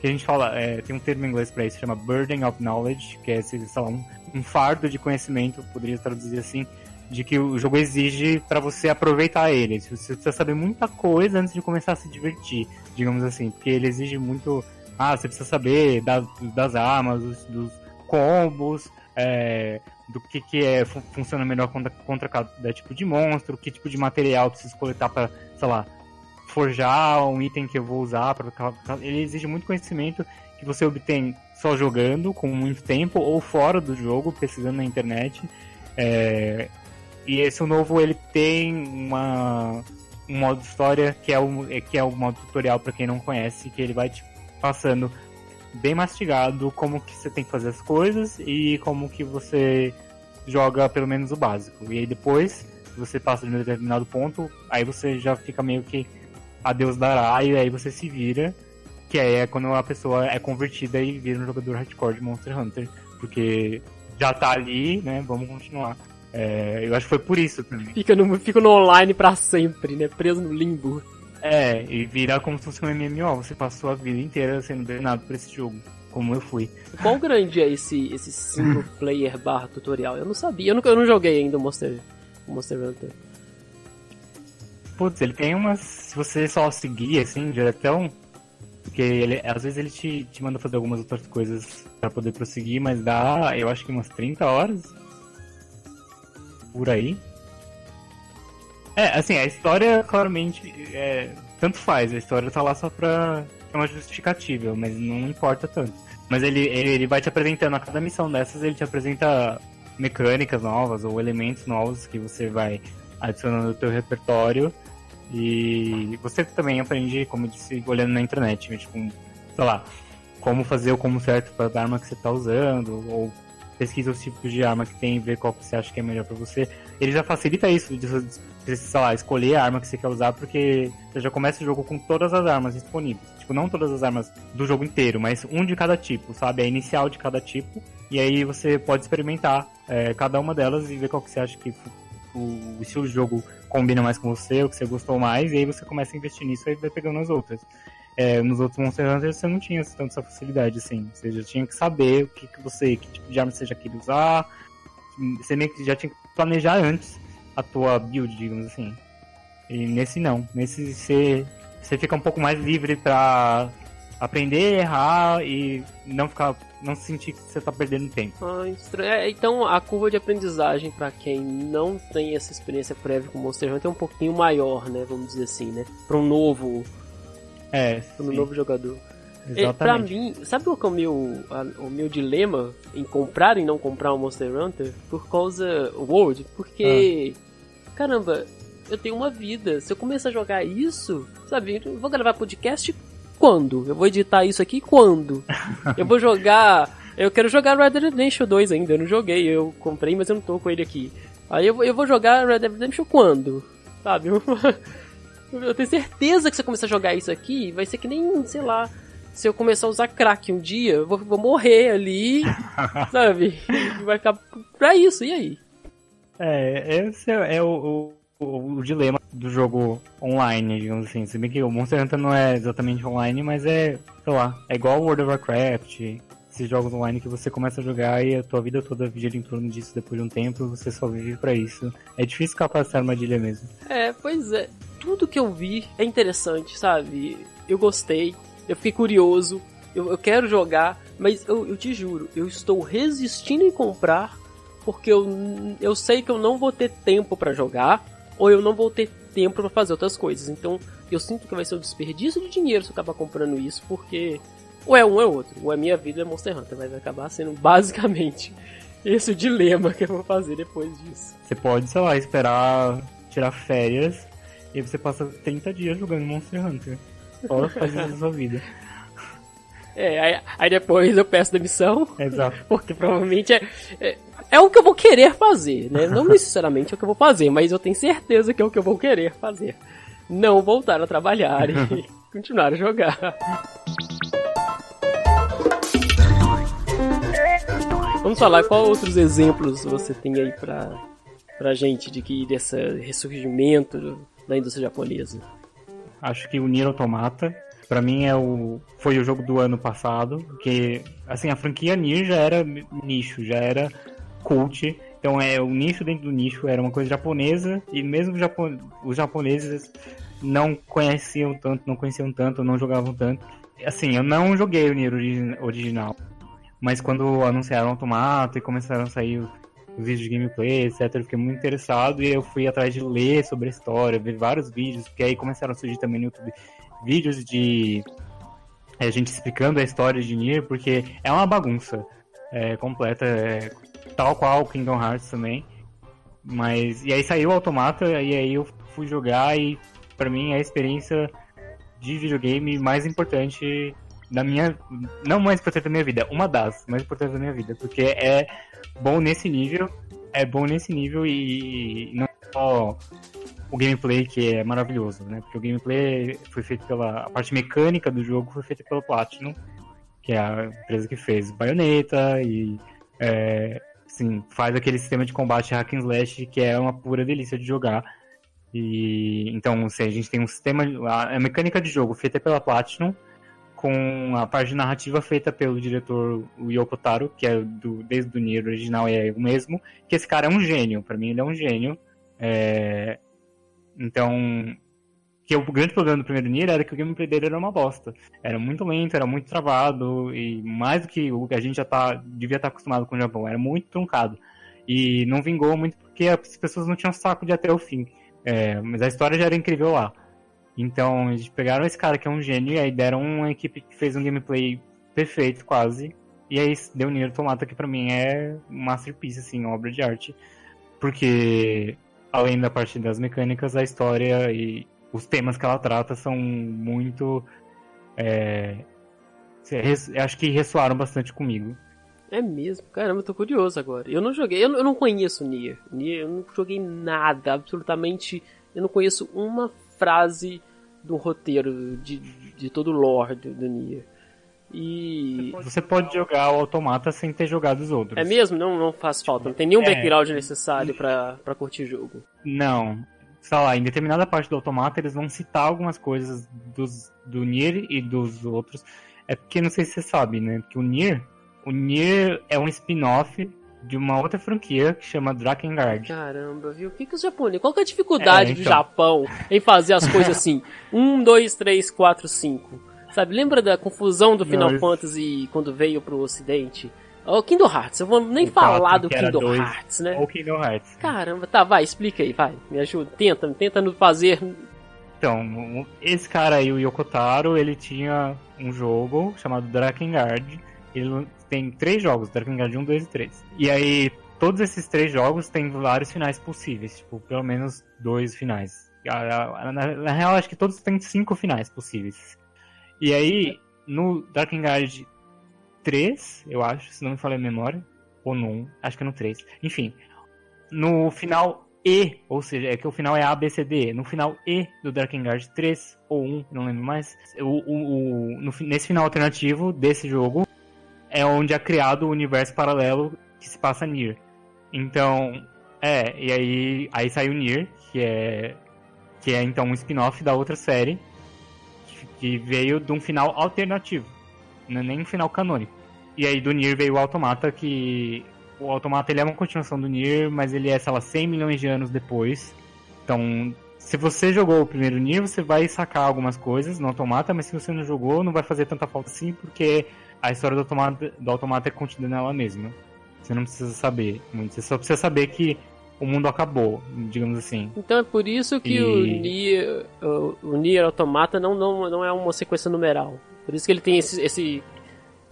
Speaker 3: que a gente fala, é, tem um termo em inglês para isso, chama Burden of Knowledge, que é sei lá, um, um fardo de conhecimento, poderia traduzir assim, de que o jogo exige para você aproveitar ele. Você precisa saber muita coisa antes de começar a se divertir digamos assim, porque ele exige muito. Ah, você precisa saber das, das armas, dos, dos combos, é, do que, que é, funciona melhor contra, contra cada tipo de monstro, que tipo de material preciso coletar para, sei lá, forjar um item que eu vou usar. Pra, ele exige muito conhecimento que você obtém só jogando, com muito tempo, ou fora do jogo, pesquisando na internet. É, e esse novo ele tem uma um modo história que é o, que é o modo tutorial para quem não conhece, que ele vai te passando bem mastigado como que você tem que fazer as coisas e como que você joga pelo menos o básico. E aí depois, você passa de um determinado ponto, aí você já fica meio que a Deus dará e aí você se vira, que aí é quando a pessoa é convertida e vira um jogador hardcore de Monster Hunter, porque já tá ali, né? Vamos continuar. É, eu acho que foi por isso também.
Speaker 2: Fica no, fica no online pra sempre, né? Preso no limbo.
Speaker 3: É, e virar como se fosse um MMO. Você passou a vida inteira sendo treinado por esse jogo, como eu fui.
Speaker 2: Qual grande é esse, esse single player barra tutorial? Eu não sabia, eu não, eu não joguei ainda o Monster, Monster Hunter.
Speaker 3: Putz, ele tem umas. Se você só seguir assim, diretão. Porque ele, às vezes ele te, te manda fazer algumas outras coisas para poder prosseguir, mas dá, eu acho que umas 30 horas por aí. É, assim, a história claramente é, tanto faz, a história tá lá só pra ter uma justificativa, mas não importa tanto. Mas ele, ele, ele vai te apresentando a cada missão dessas, ele te apresenta mecânicas novas ou elementos novos que você vai adicionando no teu repertório. E você também aprende, como eu disse, olhando na internet, tipo, sei lá, como fazer o como certo para a arma que você está usando, ou pesquisa os tipos de arma que tem vê qual que você acha que é melhor para você. Ele já facilita isso, de, de, sei lá, escolher a arma que você quer usar, porque você já começa o jogo com todas as armas disponíveis. Tipo, não todas as armas do jogo inteiro, mas um de cada tipo, sabe? A inicial de cada tipo. E aí você pode experimentar é, cada uma delas e ver qual que você acha que o estilo de jogo combina mais com você, o que você gostou mais, e aí você começa a investir nisso e vai pegando as outras. É, nos outros Monster Hunter você não tinha tanto essa facilidade, assim. Você já tinha que saber o que, que você, que tipo de arma você já queria usar. Você meio que já tinha que planejar antes a tua build, digamos assim. E nesse não. Nesse você, você fica um pouco mais livre pra aprender, errar e não ficar. não sentir que você tá perdendo tempo.
Speaker 2: Ah, é, então a curva de aprendizagem para quem não tem essa experiência prévia com Monster Hunter é um pouquinho maior, né? Vamos dizer assim, né? Para um novo
Speaker 3: é,
Speaker 2: no novo jogador. Exatamente. E, pra mim, sabe qual é o meu, a, o meu dilema em comprar e não comprar o Monster Hunter? Por causa. World? Porque. Ah. Caramba, eu tenho uma vida. Se eu começar a jogar isso, sabe? Eu vou gravar podcast quando? Eu vou editar isso aqui quando? eu vou jogar. Eu quero jogar Red Dead Redemption 2 ainda. Eu não joguei. Eu comprei, mas eu não tô com ele aqui. Aí eu, eu vou jogar Red Dead Redemption quando? Sabe? Eu tenho certeza que se eu começar a jogar isso aqui, vai ser que nem, sei lá, se eu começar a usar crack um dia, eu vou, vou morrer ali, sabe? vai ficar pra isso, e aí?
Speaker 3: É, esse é, é o, o, o, dilema do jogo online, digamos assim. Se bem que o Monster Hunter não é exatamente online, mas é, sei lá, é igual World of Warcraft, esses jogos online que você começa a jogar e a tua vida toda gira em torno disso depois de um tempo, você só vive para isso. É difícil escapar dessa armadilha mesmo.
Speaker 2: É, pois é. Tudo que eu vi é interessante, sabe? Eu gostei, eu fiquei curioso, eu, eu quero jogar, mas eu, eu te juro, eu estou resistindo em comprar porque eu, eu sei que eu não vou ter tempo para jogar ou eu não vou ter tempo para fazer outras coisas. Então eu sinto que vai ser um desperdício de dinheiro se eu acabar comprando isso, porque ou é um ou é outro. Ou é minha vida é Monster Hunter, vai acabar sendo basicamente esse o dilema que eu vou fazer depois disso.
Speaker 3: Você pode, sei lá, esperar tirar férias e aí você passa 30 dias jogando Monster Hunter. Só faz isso da sua vida.
Speaker 2: É, aí, aí, depois eu peço demissão.
Speaker 3: Exato.
Speaker 2: Porque provavelmente é, é, é, o que eu vou querer fazer, né? Não necessariamente é o que eu vou fazer, mas eu tenho certeza que é o que eu vou querer fazer. Não voltar a trabalhar e continuar a jogar. Vamos falar qual outros exemplos você tem aí pra, pra gente de que desse ressurgimento da indústria japonesa?
Speaker 3: Acho que o Nier Automata para mim é o foi o jogo do ano passado, que assim a franquia Nier já era nicho, já era cult. Então é o nicho dentro do nicho era uma coisa japonesa e mesmo Japo os japoneses não conheciam tanto, não conheciam tanto, não jogavam tanto. Assim, eu não joguei o Nier original, mas quando anunciaram o Automata e começaram a sair vídeos de gameplay, etc, eu fiquei muito interessado e eu fui atrás de ler sobre a história, ver vários vídeos, porque aí começaram a surgir também no YouTube vídeos de a gente explicando a história de Nier, porque é uma bagunça é, completa, é, tal qual Kingdom Hearts também. Mas e aí saiu o Automata e aí eu fui jogar e para mim é a experiência de videogame mais importante da minha não mais importante da minha vida, uma das mais importantes da minha vida, porque é bom nesse nível, é bom nesse nível e não só o gameplay que é maravilhoso, né? Porque o gameplay foi feito pela a parte mecânica do jogo foi feita pela Platinum, que é a empresa que fez Bayonetta e é, assim, faz aquele sistema de combate hack and slash que é uma pura delícia de jogar. E então, assim, a gente tem um sistema, a mecânica de jogo feita pela Platinum com a parte narrativa feita pelo diretor Yoko Taro, que é do, desde o Nier original é o mesmo, que esse cara é um gênio, para mim ele é um gênio. É, então, que o grande problema do primeiro Nier era que o gameplay dele era uma bosta. Era muito lento, era muito travado, e mais do que o que a gente já tá, devia estar tá acostumado com o Japão, era muito truncado. E não vingou muito porque as pessoas não tinham saco de até o fim. É, mas a história já era incrível lá. Então, eles pegaram esse cara que é um gênio e aí deram uma equipe que fez um gameplay perfeito, quase. E aí deu Nier Automata, que pra mim é masterpiece, assim, obra de arte. Porque além da parte das mecânicas, a história e os temas que ela trata são muito. É, acho que ressoaram bastante comigo.
Speaker 2: É mesmo? Caramba, eu tô curioso agora. Eu não joguei, eu não, eu não conheço Nier. Nier. Eu não joguei nada, absolutamente. Eu não conheço uma frase do roteiro de, de todo o lore do, do Nier. E.
Speaker 3: Você pode jogar o automata sem ter jogado os outros.
Speaker 2: É mesmo? Não, não faz falta. Não tem nenhum é... background necessário para curtir o jogo.
Speaker 3: Não. Sei lá, em determinada parte do automata eles vão citar algumas coisas dos, do Nier e dos outros. É porque não sei se você sabe, né? Que o Nier. O Nier é um spin-off de uma outra franquia que chama Drakengard.
Speaker 2: Caramba, viu? O que, que os japoneses. Qual que é a dificuldade é, então... do Japão em fazer as coisas assim? Um, dois, três, quatro, cinco. Sabe, lembra da confusão do Final Não, Fantasy quando veio pro ocidente? O Kingdom Hearts, eu vou nem falar do Kingdom dois, Hearts, né?
Speaker 3: Ou Kingdom Hearts.
Speaker 2: Caramba, tá, vai, explica aí, vai, me ajuda, tenta, tenta nos fazer.
Speaker 3: Então, esse cara aí, o Yokotaro, ele tinha um jogo chamado Drakengard. Ele tem três jogos, Drakengard 1, 2 e 3. E aí, todos esses três jogos têm vários finais possíveis, tipo, pelo menos dois finais. Na, na, na real, acho que todos têm cinco finais possíveis. E aí, no Darkengard 3, eu acho, se não me falha a memória, ou no 1, acho que é no 3. Enfim, no final E, ou seja, é que o final é A, B, C, D. No final E do Darkengard 3 ou 1, não lembro mais, o, o, o no, nesse final alternativo desse jogo é onde é criado o universo paralelo que se passa Nier. Então, É, e aí, aí saiu Nier, que é, que é então um spin-off da outra série, que veio de um final alternativo, não é nem um final canônico. E aí do Nier veio o Automata, que o Automata ele é uma continuação do Nier, mas ele é, sei lá, 100 milhões de anos depois. Então, se você jogou o primeiro Nier, você vai sacar algumas coisas no Automata, mas se você não jogou, não vai fazer tanta falta assim, porque a história do Automata, do automata é contida nela mesma. Você não precisa saber muito, você só precisa saber que o mundo acabou, digamos assim.
Speaker 2: Então é por isso que e... o Nier, o, o Nier Automata não, não, não é uma sequência numeral. Por isso que ele tem esse, esse,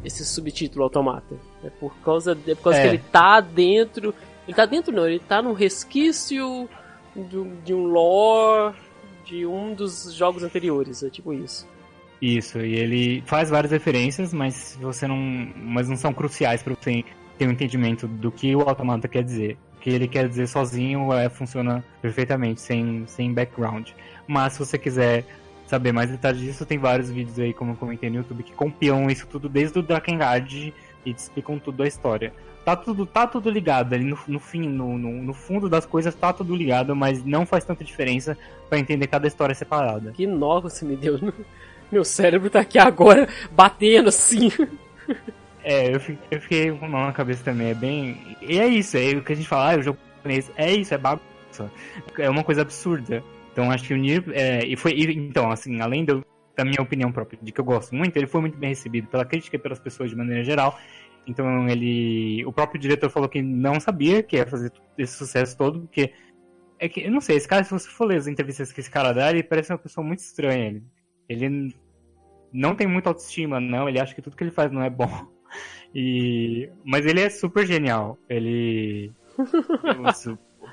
Speaker 2: esse subtítulo Automata. É por causa, é por causa é. que ele tá dentro. Ele tá dentro não, ele tá num resquício de, de um lore de um dos jogos anteriores. É tipo isso.
Speaker 3: Isso, e ele faz várias referências, mas você não. Mas não são cruciais para você ter um entendimento do que o automata quer dizer que ele quer dizer sozinho é, funciona perfeitamente, sem, sem background. Mas se você quiser saber mais detalhes disso, tem vários vídeos aí, como eu comentei no YouTube, que compilam isso tudo desde o Drakengard e te explicam tudo a história. Tá tudo, tá tudo ligado ali no, no fim, no, no, no, fundo das coisas tá tudo ligado, mas não faz tanta diferença para entender cada história separada.
Speaker 2: Que nó você me deu. Meu cérebro tá aqui agora batendo assim.
Speaker 3: É, eu fiquei, eu fiquei com nó na cabeça também. É bem. E é isso, é o que a gente fala, ah, o jogo japonês. É isso, é bagunça. É uma coisa absurda. Então acho que o Nier. É, e foi. Então, assim, além do, da minha opinião própria, de que eu gosto muito, ele foi muito bem recebido pela crítica e pelas pessoas de maneira geral. Então ele. O próprio diretor falou que não sabia que ia fazer esse sucesso todo, porque. É que, eu não sei, esse cara, se você for ler as entrevistas que esse cara dá, ele parece uma pessoa muito estranha. Ele, ele não tem muita autoestima, não. Ele acha que tudo que ele faz não é bom. E... Mas ele é super genial. Ele.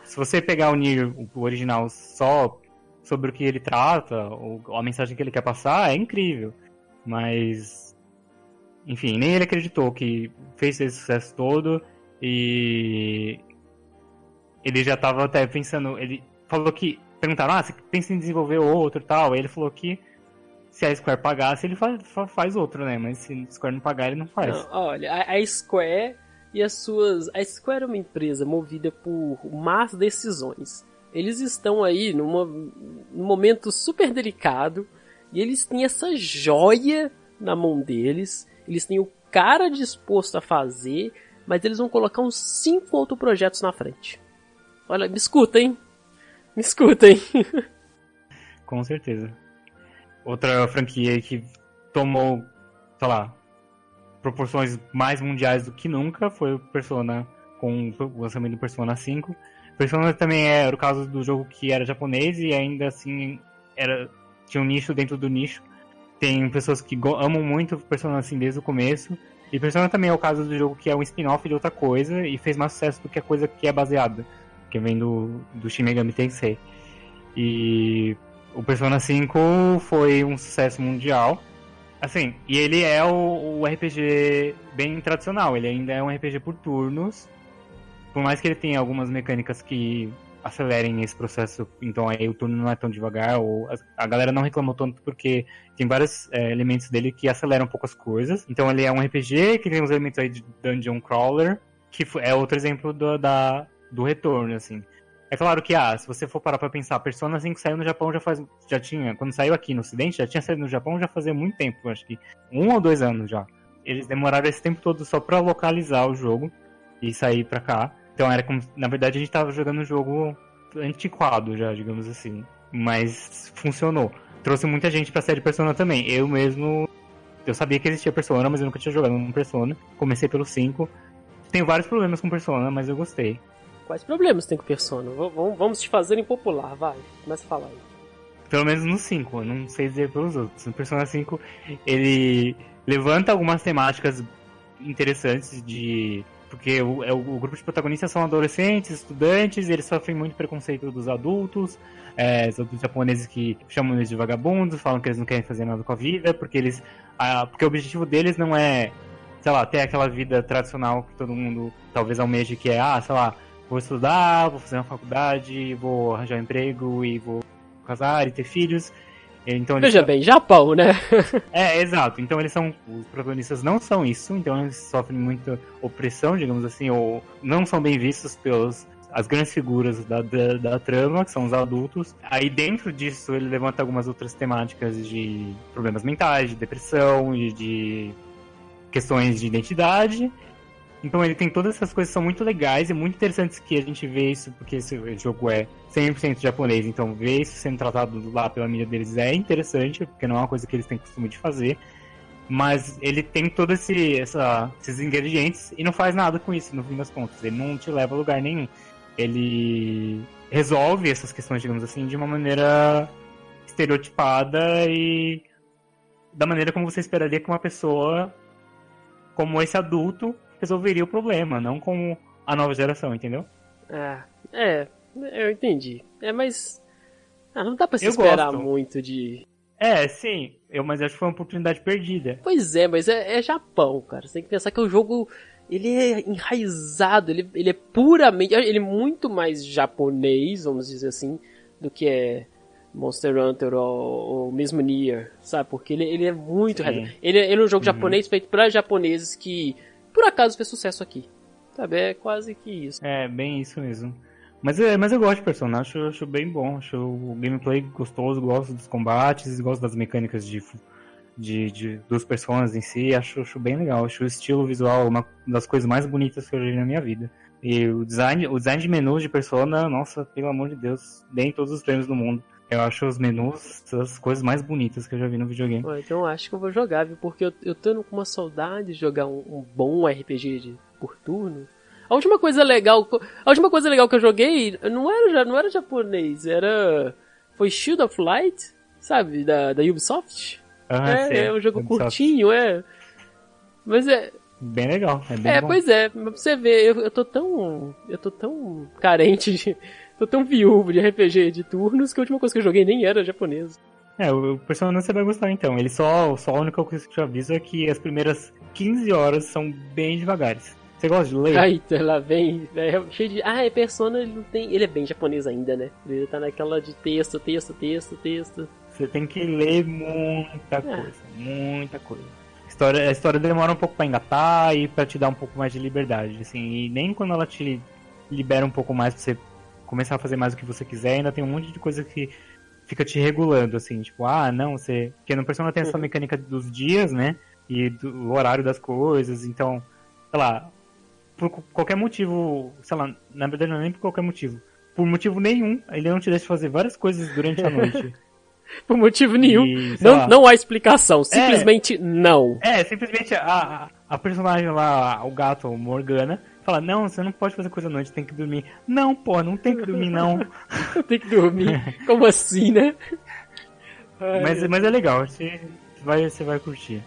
Speaker 3: se você pegar o Nier, o original, só sobre o que ele trata, ou a mensagem que ele quer passar, é incrível. Mas. Enfim, nem ele acreditou que fez esse sucesso todo e. Ele já estava até pensando. Ele falou que. Perguntaram, ah, você pensa em desenvolver outro e tal? Aí ele falou que se a Square pagasse, ele faz, faz outro, né? Mas se a Square não pagar, ele não faz. Não,
Speaker 2: olha, a, a, Square e as suas. A Square é uma empresa movida por más decisões. Eles estão aí numa, num momento super delicado e eles têm essa joia na mão deles. Eles têm o cara disposto a fazer, mas eles vão colocar uns cinco outros projetos na frente. Olha, me escutem. Me escutem.
Speaker 3: Com certeza. Outra franquia que tomou, sei lá, proporções mais mundiais do que nunca foi o Persona, com o lançamento do Persona 5. Persona também era o caso do jogo que era japonês e ainda assim era tinha um nicho dentro do nicho. Tem pessoas que amam muito Persona assim desde o começo. E Persona também é o caso do jogo que é um spin-off de outra coisa e fez mais sucesso do que a coisa que é baseada, que vem do, do Shin Megami Tensei. E o Persona 5 foi um sucesso mundial. Assim, e ele é o, o, RPG bem tradicional, ele ainda é um RPG por turnos. Por mais que ele tenha algumas mecânicas que acelerem esse processo, então aí o turno não é tão devagar, ou a, a galera não reclamou tanto porque tem vários é, elementos dele que aceleram um pouco as coisas. Então ele é um RPG que tem uns elementos aí de dungeon crawler, que é outro exemplo do, da, do retorno, assim. É claro que, ah, se você for parar pra pensar, Persona 5 saiu no Japão já faz. Já tinha. Quando saiu aqui no Ocidente, já tinha saído no Japão já fazia muito tempo, acho que um ou dois anos já. Eles demoraram esse tempo todo só pra localizar o jogo e sair pra cá. Então era como. Na verdade, a gente tava jogando um jogo antiquado já, digamos assim. Mas funcionou. Trouxe muita gente pra série Persona também. Eu mesmo. Eu sabia que existia Persona, mas eu nunca tinha jogado um Persona. Comecei pelo 5. Tenho vários problemas com Persona, mas eu gostei.
Speaker 2: Quais problemas tem com Persona? V vamos te fazer impopular, vai. Começa a falar aí.
Speaker 3: Pelo menos no 5, eu não sei dizer pelos outros. No Persona 5, ele levanta algumas temáticas interessantes de. Porque o, é, o, grupo de protagonistas são adolescentes, estudantes, eles sofrem muito preconceito dos adultos, é, japoneses que chamam eles de vagabundos, falam que eles não querem fazer nada com a vida, porque eles. Porque o objetivo deles não é, sei lá, ter aquela vida tradicional que todo mundo talvez almeje, que é, ah, sei lá, vou estudar, vou fazer uma faculdade, vou arranjar um emprego e vou casar e ter filhos. Então,
Speaker 2: Veja bem, Japão, né?
Speaker 3: é, exato. Então eles são. Os protagonistas não são isso, então eles sofrem muita opressão, digamos assim, ou não são bem vistos pelos as grandes figuras da, da, da, trama, que são os adultos. Aí dentro disso ele levanta algumas outras temáticas de problemas mentais, de depressão e de questões de identidade. Então ele tem todas essas coisas que são muito legais e muito interessantes que a gente vê isso, porque esse jogo é 100% japonês, então ver isso sendo tratado lá pela mídia deles é interessante, porque não é uma coisa que eles têm costume de fazer. Mas ele tem todos esse, esses ingredientes e não faz nada com isso, no fim das contas. Ele não te leva a lugar nenhum. Ele resolve essas questões, digamos assim, de uma maneira estereotipada e da maneira como você esperaria que uma pessoa como esse adulto resolveria o problema, não como a nova geração, entendeu?
Speaker 2: É, é, eu entendi. É, mas ah, não dá pra se eu esperar gosto. muito de.
Speaker 3: É, sim, eu, mas acho que foi uma oportunidade perdida.
Speaker 2: Pois é, mas é, é Japão, cara. Você tem que pensar que o jogo ele é enraizado, ele, ele é puramente. Ele é muito mais japonês, vamos dizer assim, do que é Monster Hunter ou, ou mesmo Nier, sabe? Porque ele, ele é muito. Ele, ele é um jogo uhum. japonês feito para japoneses que por acaso fez sucesso aqui. Sabe? É quase que isso.
Speaker 3: É, bem isso mesmo. Mas, é, mas eu gosto de Persona, acho, acho bem bom, acho o gameplay gostoso, gosto dos combates, gosto das mecânicas de, de, de dos personagens em si, acho, acho bem legal, acho o estilo visual uma das coisas mais bonitas que eu já vi na minha vida. E o design, o design de menus de Persona, nossa, pelo amor de Deus, deem todos os prêmios do mundo. Eu acho os menus as coisas mais bonitas que eu já vi no videogame.
Speaker 2: Então acho que eu vou jogar, viu? Porque eu, eu tô com uma saudade de jogar um, um bom RPG de, por turno. A última coisa legal, a última coisa legal que eu joguei não era não era japonês, era foi Shield of Light, sabe, da, da Ubisoft.
Speaker 3: Ah,
Speaker 2: é,
Speaker 3: sim,
Speaker 2: é um jogo Ubisoft. curtinho, é. Mas é
Speaker 3: bem legal, é bem
Speaker 2: É,
Speaker 3: bom.
Speaker 2: pois é, pra você ver, eu, eu tô tão eu tô tão carente de Tô tão viúvo de RPG de turnos que a última coisa que eu joguei nem era japonês.
Speaker 3: É, o Persona você vai gostar então. Ele só, só a única coisa que te aviso é que as primeiras 15 horas são bem devagares. Você gosta de ler?
Speaker 2: Ai, lá vem, é cheio de. Ah, é Persona, ele não tem. Ele é bem japonês ainda, né? Ele tá naquela de texto, texto, texto, texto.
Speaker 3: Você tem que ler muita é. coisa, muita coisa. A história, a história demora um pouco para engatar e para te dar um pouco mais de liberdade, assim. E nem quando ela te libera um pouco mais pra você começar a fazer mais o que você quiser, ainda tem um monte de coisa que fica te regulando, assim, tipo, ah, não, você. Porque no Persona tem essa uhum. mecânica dos dias, né? E do horário das coisas, então, sei lá, por qualquer motivo, sei lá, na verdade não é nem por qualquer motivo. Por motivo nenhum, ele não te deixa fazer várias coisas durante a noite.
Speaker 2: por motivo nenhum. E, não, não há explicação, simplesmente
Speaker 3: é,
Speaker 2: não.
Speaker 3: É, simplesmente a, a, a personagem lá, o gato Morgana, fala, não, você não pode fazer coisa à noite, tem que dormir. Não, pô, não tem que dormir, não.
Speaker 2: tem que dormir. Como assim, né?
Speaker 3: mas, mas é legal, você vai, você vai curtir.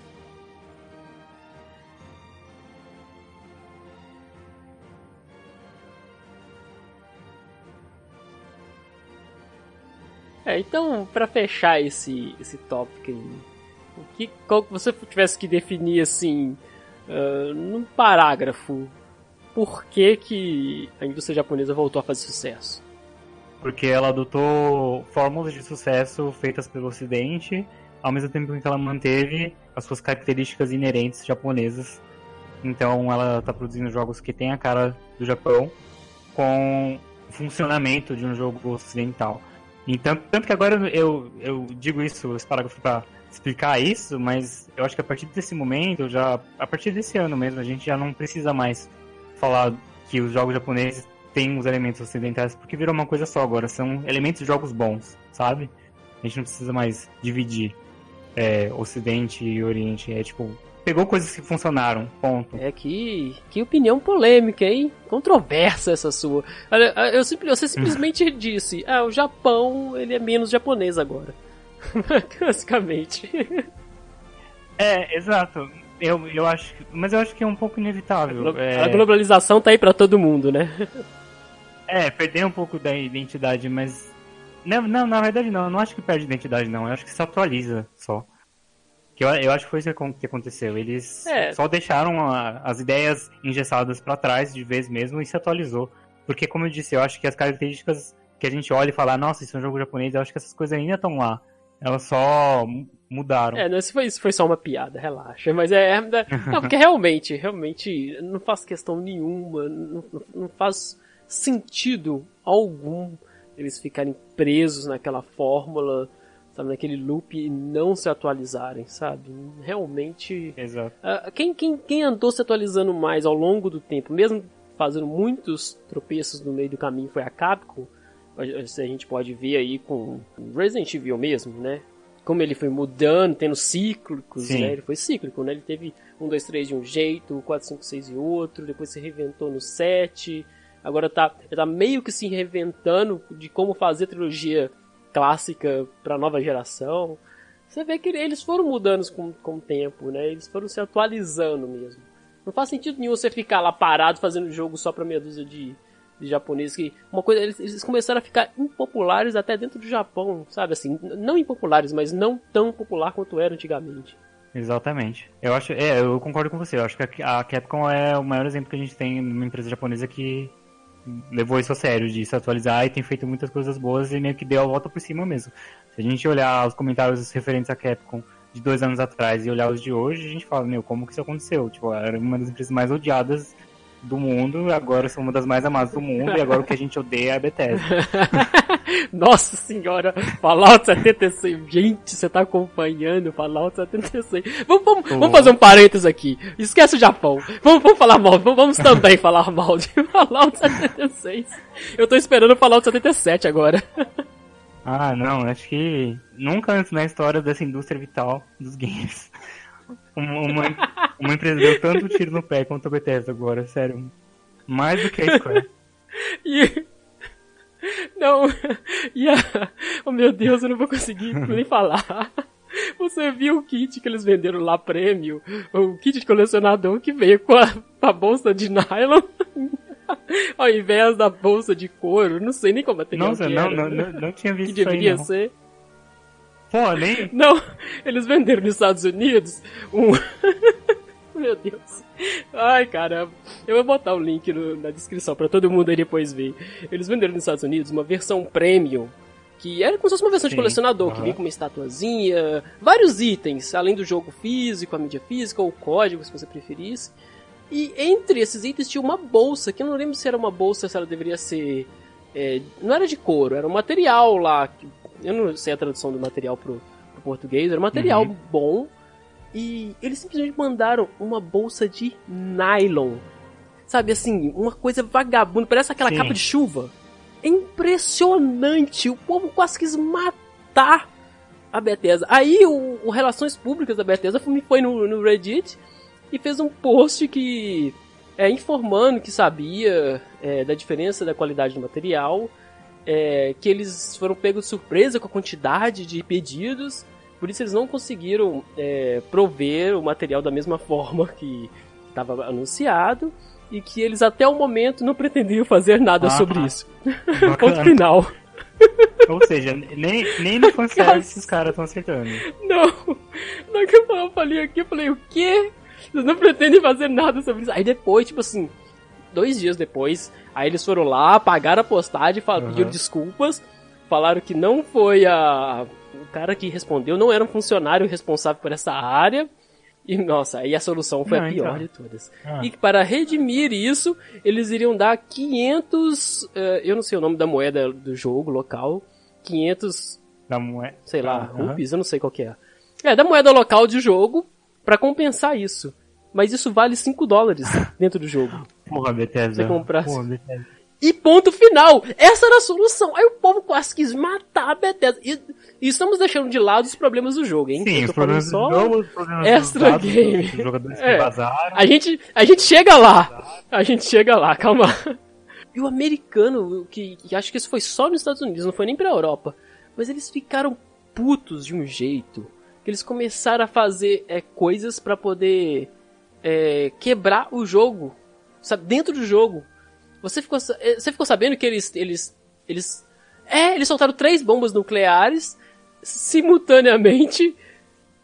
Speaker 2: É, então, para fechar esse, esse tópico aí, o que qual, você tivesse que definir assim, uh, num parágrafo, por que, que a indústria japonesa voltou a fazer sucesso?
Speaker 3: Porque ela adotou fórmulas de sucesso feitas pelo Ocidente, ao mesmo tempo que ela manteve as suas características inerentes japonesas. Então ela está produzindo jogos que têm a cara do Japão, com o funcionamento de um jogo ocidental. Então, tanto que agora eu, eu digo isso, esse parágrafo para explicar isso, mas eu acho que a partir desse momento, já a partir desse ano mesmo, a gente já não precisa mais falar que os jogos japoneses têm os elementos ocidentais, porque virou uma coisa só agora, são elementos de jogos bons, sabe? A gente não precisa mais dividir é, Ocidente e Oriente, é tipo, pegou coisas que funcionaram, ponto.
Speaker 2: É que, que opinião polêmica, hein? Controversa essa sua. Olha, eu, você simplesmente disse, ah, o Japão, ele é menos japonês agora. Basicamente.
Speaker 3: É, exato. Eu, eu acho, mas eu acho que é um pouco inevitável. A,
Speaker 2: é... a globalização tá aí para todo mundo, né?
Speaker 3: é, perder um pouco da identidade, mas não, não, na verdade não, eu não acho que perde identidade não, eu acho que se atualiza só. Que eu, eu acho que foi isso que aconteceu. Eles é. só deixaram a, as ideias engessadas para trás de vez mesmo e se atualizou. Porque, como eu disse, eu acho que as características que a gente olha e fala, nossa, isso é um jogo japonês, eu acho que essas coisas ainda estão lá. Elas só mudaram.
Speaker 2: É, não, isso foi, isso foi só uma piada, relaxa. Mas é. é não, porque realmente, realmente, não faz questão nenhuma, não, não faz sentido algum eles ficarem presos naquela fórmula, sabe, naquele loop e não se atualizarem, sabe? Realmente.
Speaker 3: Exato.
Speaker 2: Uh, quem, quem, quem andou se atualizando mais ao longo do tempo, mesmo fazendo muitos tropeços no meio do caminho, foi a Capcom. A gente pode ver aí com Resident Evil mesmo, né? Como ele foi mudando, tendo cíclicos, Sim. né? Ele foi cíclico, né? Ele teve um, dois, três de um jeito, quatro, cinco, seis de outro, depois se reventou no 7, agora tá, tá meio que se reinventando de como fazer trilogia clássica para nova geração. Você vê que eles foram mudando com, com o tempo, né? Eles foram se atualizando mesmo. Não faz sentido nenhum você ficar lá parado fazendo jogo só pra meia dúzia de, japoneses que uma coisa eles, eles, começaram a ficar impopulares até dentro do Japão, sabe assim, não impopulares, mas não tão popular quanto era antigamente.
Speaker 3: Exatamente. Eu acho, é, eu concordo com você. Eu acho que a Capcom é o maior exemplo que a gente tem numa empresa japonesa que levou isso a sério, de se atualizar e tem feito muitas coisas boas e meio que deu a volta por cima mesmo. Se a gente olhar os comentários referentes à Capcom de dois anos atrás e olhar os de hoje, a gente fala, meu, como que isso aconteceu? Tipo, era uma das empresas mais odiadas do mundo, agora são uma das mais amadas do mundo, e agora o que a gente odeia é a Bethesda.
Speaker 2: Nossa senhora, Fallout 76, gente, você tá acompanhando Fallout 76. Vamos, vamos, vamos fazer um parênteses aqui, esquece o Japão, vamos, vamos falar mal, vamos, vamos também falar mal de Fallout 76. Eu tô esperando o Fallout 77 agora.
Speaker 3: Ah, não, acho que nunca antes na história dessa indústria vital dos games uma, uma empresa deu tanto tiro no pé quanto a Bethesda agora, sério. Mais do que a Square.
Speaker 2: e... Não, e a... Oh meu Deus, eu não vou conseguir nem falar. Você viu o kit que eles venderam lá prêmio? O kit de colecionador que veio com a, a bolsa de nylon ao invés da bolsa de couro. Não sei nem como material
Speaker 3: Nossa,
Speaker 2: que
Speaker 3: não, não, não, não tinha visto
Speaker 2: que deveria
Speaker 3: isso
Speaker 2: aí, ser.
Speaker 3: Nem.
Speaker 2: Não, eles venderam nos Estados Unidos um. Meu Deus. Ai, caramba. Eu vou botar o link no, na descrição para todo mundo aí depois ver. Eles venderam nos Estados Unidos uma versão premium. Que era como se fosse uma versão Sim, de colecionador, que vinha com uma estatuazinha, vários itens, além do jogo físico, a mídia física, ou o código, se você preferisse. E entre esses itens tinha uma bolsa, que eu não lembro se era uma bolsa, se ela deveria ser. É, não era de couro, era um material lá, eu não sei a tradução do material pro, pro português, era um material uhum. bom. E eles simplesmente mandaram uma bolsa de nylon. Sabe assim, uma coisa vagabunda, parece aquela Sim. capa de chuva. É impressionante, o povo quase quis matar a Bethesda. Aí o, o Relações Públicas da Bethesda foi no, no Reddit e fez um post que é informando que sabia é, da diferença da qualidade do material é, que eles foram pegos de surpresa com a quantidade de pedidos, por isso eles não conseguiram é, prover o material da mesma forma que estava anunciado e que eles até o momento não pretendiam fazer nada ah, sobre isso. Ponto final.
Speaker 3: Ou seja, nem, nem no fanservice os caras estão acertando.
Speaker 2: Não. Na que eu falei aqui, eu falei, o quê? Vocês não pretendem fazer nada sobre isso. Aí depois, tipo assim, dois dias depois, aí eles foram lá, apagaram a postagem, falaram, uhum. pediram desculpas, falaram que não foi a. O cara que respondeu não era um funcionário responsável por essa área. E nossa, aí a solução foi não, a pior então. de todas. Ah. E para redimir isso, eles iriam dar 500. Uh, eh, eu não sei o nome da moeda do jogo local. 500.
Speaker 3: Da moeda?
Speaker 2: Sei lá, ah, rupees, eu não sei qual que é. É, da moeda local de jogo para compensar isso. Mas isso vale 5 dólares dentro do jogo.
Speaker 3: Porra, Bethesda.
Speaker 2: Você comprasse.
Speaker 3: Porra, Bethesda.
Speaker 2: E ponto final. Essa era a solução. Aí o povo quase quis matar a Bethesda. E, e estamos deixando de lado os problemas do jogo, hein?
Speaker 3: Sim, os problemas só do jogo, os problemas
Speaker 2: extra
Speaker 3: dados,
Speaker 2: game.
Speaker 3: Os jogadores é. que vazaram.
Speaker 2: A gente, a gente chega lá. A gente chega lá, calma. E o americano, que, que acho que isso foi só nos Estados Unidos, não foi nem pra Europa. Mas eles ficaram putos de um jeito. Que eles começaram a fazer é, coisas para poder é, quebrar o jogo, sabe, dentro do jogo. Você ficou, é, você ficou sabendo que eles, eles, eles, é, eles soltaram três bombas nucleares simultaneamente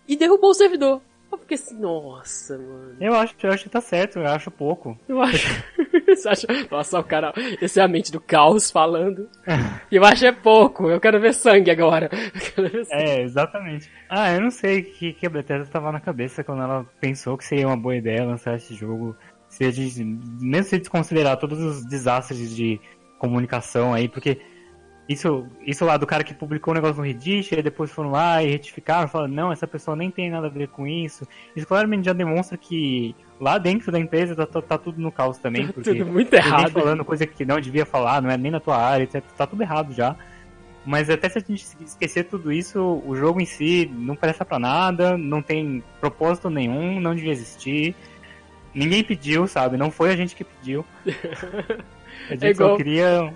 Speaker 2: e derrubou o servidor. Eu fiquei assim, nossa, mano.
Speaker 3: Eu acho, eu acho que tá certo, eu acho pouco.
Speaker 2: Eu acho. Você acha... Nossa, o cara. Esse é a mente do caos falando. eu acho é pouco, eu quero ver sangue agora.
Speaker 3: Ver sangue. É, exatamente. Ah, eu não sei o que, que a Bethesda tava na cabeça quando ela pensou que seria uma boa ideia lançar esse jogo. Se a gente, mesmo se desconsiderar todos os desastres de comunicação aí, porque isso, isso lá do cara que publicou o um negócio no Reddit, e depois foram lá e retificaram, falaram, não, essa pessoa nem tem nada a ver com isso. Isso claramente já demonstra que lá dentro da empresa tá, tá, tá tudo no caos também.
Speaker 2: Tá tudo muito errado.
Speaker 3: falando coisa que não devia falar, não é nem na tua área, etc. Tá tudo errado já. Mas até se a gente esquecer tudo isso, o jogo em si não presta para nada, não tem propósito nenhum, não devia existir. Ninguém pediu, sabe? Não foi a gente que pediu. A gente é igual... só queria.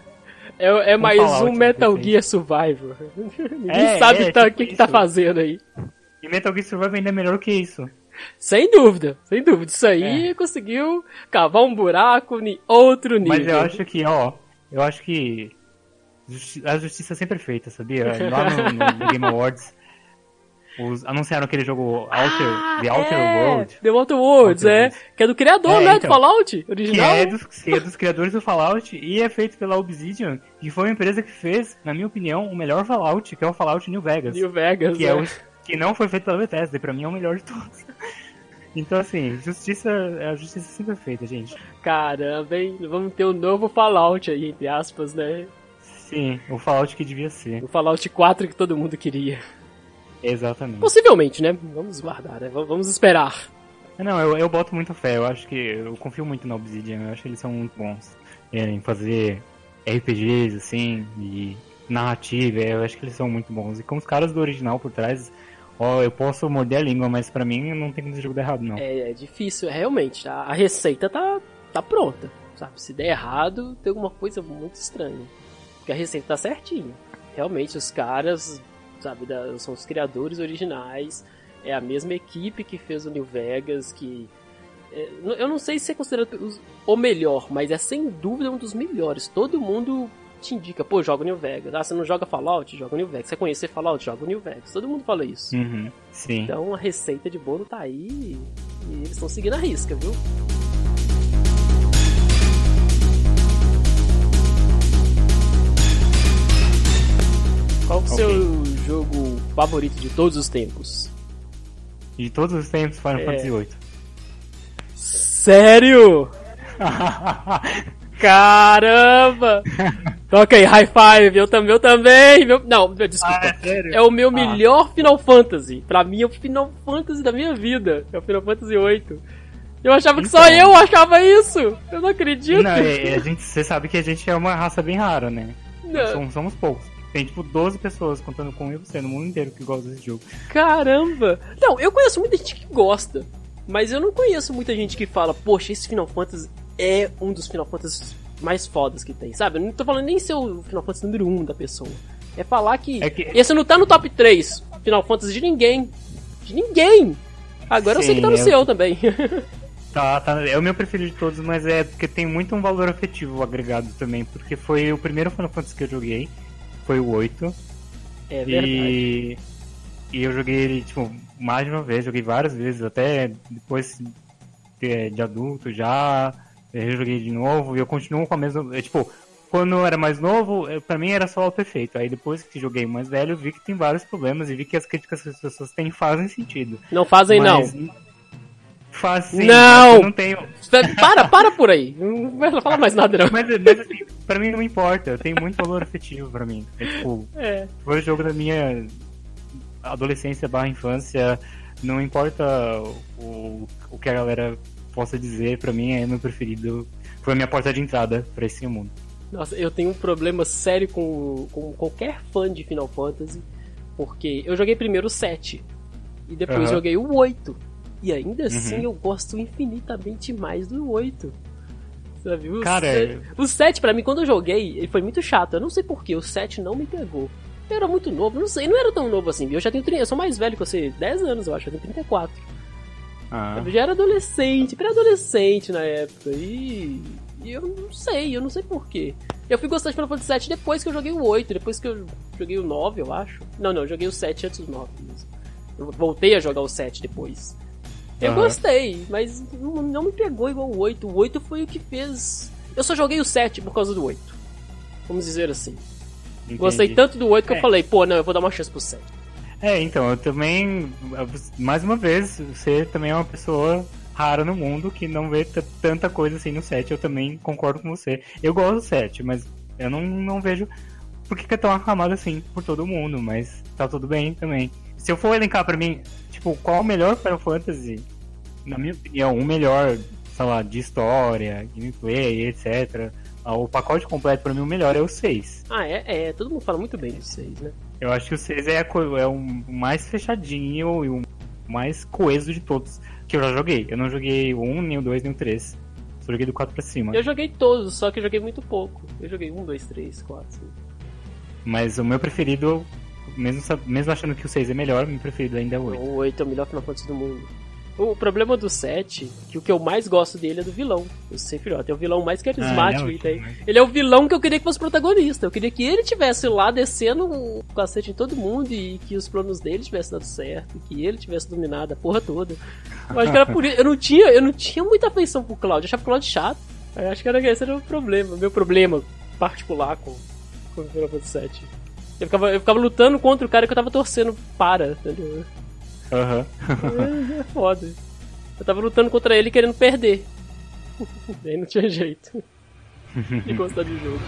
Speaker 2: É, é mais um Metal Gear Survival. Ninguém é, sabe é, tá, o tipo que, que tá fazendo aí.
Speaker 3: E Metal Gear Survival ainda é melhor que isso.
Speaker 2: Sem dúvida, sem dúvida. Isso aí é. conseguiu cavar um buraco em outro nível.
Speaker 3: Mas eu acho que, ó, eu acho que a justiça é sempre feita, sabia? Lá no, no Game Awards, os, anunciaram aquele jogo Outer, ah, The Outer é, World.
Speaker 2: The Outer Worlds, Outer é. Worlds. Que é do criador, é, né? Então, do Fallout original.
Speaker 3: Que é, dos, que é dos criadores do Fallout e é feito pela Obsidian, que foi uma empresa que fez, na minha opinião, o melhor Fallout, que é o Fallout New Vegas.
Speaker 2: New Vegas,
Speaker 3: que é, é o, que não foi feito pela Bethesda, e pra mim é o melhor de todos. Então, assim, justiça, a justiça sempre é feita, gente.
Speaker 2: Caramba, hein? Vamos ter um novo Fallout aí, entre aspas, né?
Speaker 3: Sim, o Fallout que devia ser.
Speaker 2: O Fallout 4 que todo mundo queria.
Speaker 3: Exatamente.
Speaker 2: Possivelmente, né? Vamos guardar, né? Vamos esperar.
Speaker 3: Não, eu, eu boto muito fé. Eu acho que. Eu confio muito na Obsidian. Eu acho que eles são muito bons é, em fazer RPGs, assim, e narrativa. Eu acho que eles são muito bons. E com os caras do original por trás, ó, eu posso morder a língua, mas pra mim não tem como esse jogo dar errado, não.
Speaker 2: É, é difícil, realmente. A, a receita tá, tá pronta. Sabe? Se der errado, tem alguma coisa muito estranha. Porque a receita tá certinha. Realmente, os caras, sabe, da, são os criadores originais. É a mesma equipe que fez o New Vegas, que. É, eu não sei se é considerado o melhor, mas é sem dúvida um dos melhores. Todo mundo te indica, pô, joga o New Vegas. Ah, você não joga Fallout? Joga o New Vegas. Você conhecer Fallout? Joga o New Vegas. Todo mundo fala isso.
Speaker 3: Uhum, sim.
Speaker 2: Então a receita de bolo tá aí e eles estão seguindo a risca, viu? Qual o okay. seu jogo favorito de todos os tempos?
Speaker 3: De todos os tempos, Final é. Fantasy VIII.
Speaker 2: Sério? Caramba! Toca aí, high five, eu também, eu também. Meu... Não, desculpa. Ah, é, é, o meu ah. melhor Final Fantasy. Pra mim é o Final Fantasy da minha vida. É o Final Fantasy VIII. Eu achava que então, só eu achava isso. Eu não acredito. Não,
Speaker 3: é, a gente, você sabe que a gente é uma raça bem rara, né? Somos, somos poucos. Tem tipo 12 pessoas contando com eu e você no mundo inteiro que gosta desse jogo.
Speaker 2: Caramba! Não, eu conheço muita gente que gosta. Mas eu não conheço muita gente que fala, poxa, esse Final Fantasy é um dos Final Fantasy mais fodas que tem, sabe? Eu não tô falando nem ser o Final Fantasy número 1 da pessoa. É falar que, é que... esse não tá no top 3 Final Fantasy de ninguém. De ninguém! Agora Sim, eu sei que tá no eu... seu também.
Speaker 3: Tá, tá, é o meu preferido de todos, mas é porque tem muito um valor afetivo agregado também, porque foi o primeiro Final Fantasy que eu joguei foi o 8.
Speaker 2: É verdade.
Speaker 3: E, e eu joguei ele, tipo, mais de uma vez, joguei várias vezes, até depois de, de adulto já, eu joguei de novo, e eu continuo com a mesma. É, tipo, quando eu era mais novo, para mim era só o perfeito. Aí depois que joguei mais velho, vi que tem vários problemas e vi que as críticas que as pessoas têm fazem sentido.
Speaker 2: Não fazem, Mas, não.
Speaker 3: Faz sim,
Speaker 2: não!
Speaker 3: não tenho.
Speaker 2: Para, para por aí. Não vai falar mais nada, não.
Speaker 3: Mas, mas assim, pra mim não importa. Tem muito valor afetivo pra mim. É tipo, é. foi o jogo da minha adolescência barra infância. Não importa o, o que a galera possa dizer, pra mim é meu preferido. Foi a minha porta de entrada pra esse mundo.
Speaker 2: Nossa, eu tenho um problema sério com, com qualquer fã de Final Fantasy. Porque eu joguei primeiro o 7. E depois uhum. joguei o 8. E ainda assim uhum. eu gosto infinitamente mais do 8. Sabe? O
Speaker 3: Cara, 7,
Speaker 2: é- o 7 pra mim, quando eu joguei, ele foi muito chato. Eu não sei porquê, o 7 não me pegou. Eu era muito novo, não sei, não era tão novo assim. Eu já tenho 30, eu sou mais velho que você, 10 anos eu acho, eu tenho 34. Ah. Eu já era adolescente, pré-adolescente na época. E, e, eu não sei, eu não sei porquê. Eu fui gostar de Final Fantasy 7 depois que eu joguei o 8, depois que eu joguei o 9, eu acho. Não, não, eu joguei o 7 antes do 9 mesmo. Eu voltei a jogar o 7 depois. Eu uhum. gostei, mas não, me pegou igual o 8. O 8 foi o que fez. Eu só joguei o 7 por causa do 8. Vamos dizer assim. Entendi. Gostei tanto do 8 que é. eu falei, pô, não, eu vou dar uma chance pro 7.
Speaker 3: É, então, eu também. Mais uma vez, você também é uma pessoa rara no mundo que não vê tanta coisa assim no 7. Eu também concordo com você. Eu gosto do 7, mas Eu não, não vejo por que, é tão aclamado assim por todo mundo, mas tá tudo bem também. Se eu for elencar pra mim, tipo, qual o melhor Final Fantasy, na minha opinião, o melhor, sei lá, de história, gameplay, etc. Ah, O pacote completo pra mim, o melhor é o 6.
Speaker 2: Ah, é, é. Todo mundo fala muito bem do 6, né?
Speaker 3: Eu acho que o 6 é, é o mais fechadinho e o mais coeso de todos que eu já joguei. Eu não joguei o 1, nem o 2, nem o 3. Só joguei do 4 pra cima.
Speaker 2: Eu joguei todos, só que eu joguei muito pouco. Eu joguei 1, 2, 3, 4, 5.
Speaker 3: Mas o meu preferido, mesmo, mesmo achando que o 6 é melhor, o meu preferido ainda é o 8.
Speaker 2: O 8 é o melhor Final Fantasy do mundo. O problema do 7, que o que eu mais gosto dele é do vilão, o Sephiroth. É o vilão mais carismático
Speaker 3: Ah, ele é
Speaker 2: tem.
Speaker 3: ótimo, né?
Speaker 2: Ele é o vilão que eu queria que fosse protagonista. Eu queria que ele tivesse lá descendo um cacete em todo mundo e que os planos dele tivessem dado certo, e que ele tivesse dominado a porra toda. Eu acho que era por isso. Eu não tinha, eu não tinha muita afeição pro Cloud, eu achava o Cloud chato. Eu acho que era esse era o problema, meu problema particular com, o Final Fantasy 7. Eu ficava, eu ficava lutando contra o cara que eu tava torcendo para, entendeu?
Speaker 3: Aham.
Speaker 2: É, é foda. Eu tava lutando contra ele querendo perder. Aí não tinha jeito de gostar do jogo.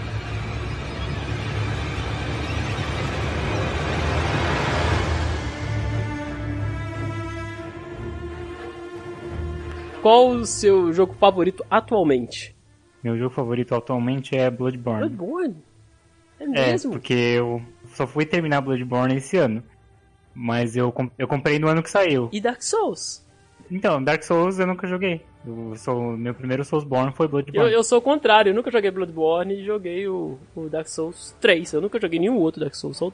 Speaker 2: Qual o seu jogo favorito atualmente?
Speaker 3: Meu jogo favorito atualmente é Bloodborne.
Speaker 2: Bloodborne? É
Speaker 3: É,
Speaker 2: mesmo?
Speaker 3: porque eu só fui terminar Bloodborne esse ano. Mas eu, eu comprei no ano que saiu.
Speaker 2: E Dark Souls?
Speaker 3: Então, Dark Souls eu nunca joguei. Eu sou, meu primeiro Soulsborne foi
Speaker 2: Eu,
Speaker 3: Bloodborne.
Speaker 2: eu sou o contrário, eu nunca joguei Bloodborne e joguei o, o Dark Souls 3. Eu nunca joguei nenhum outro Dark Souls, só o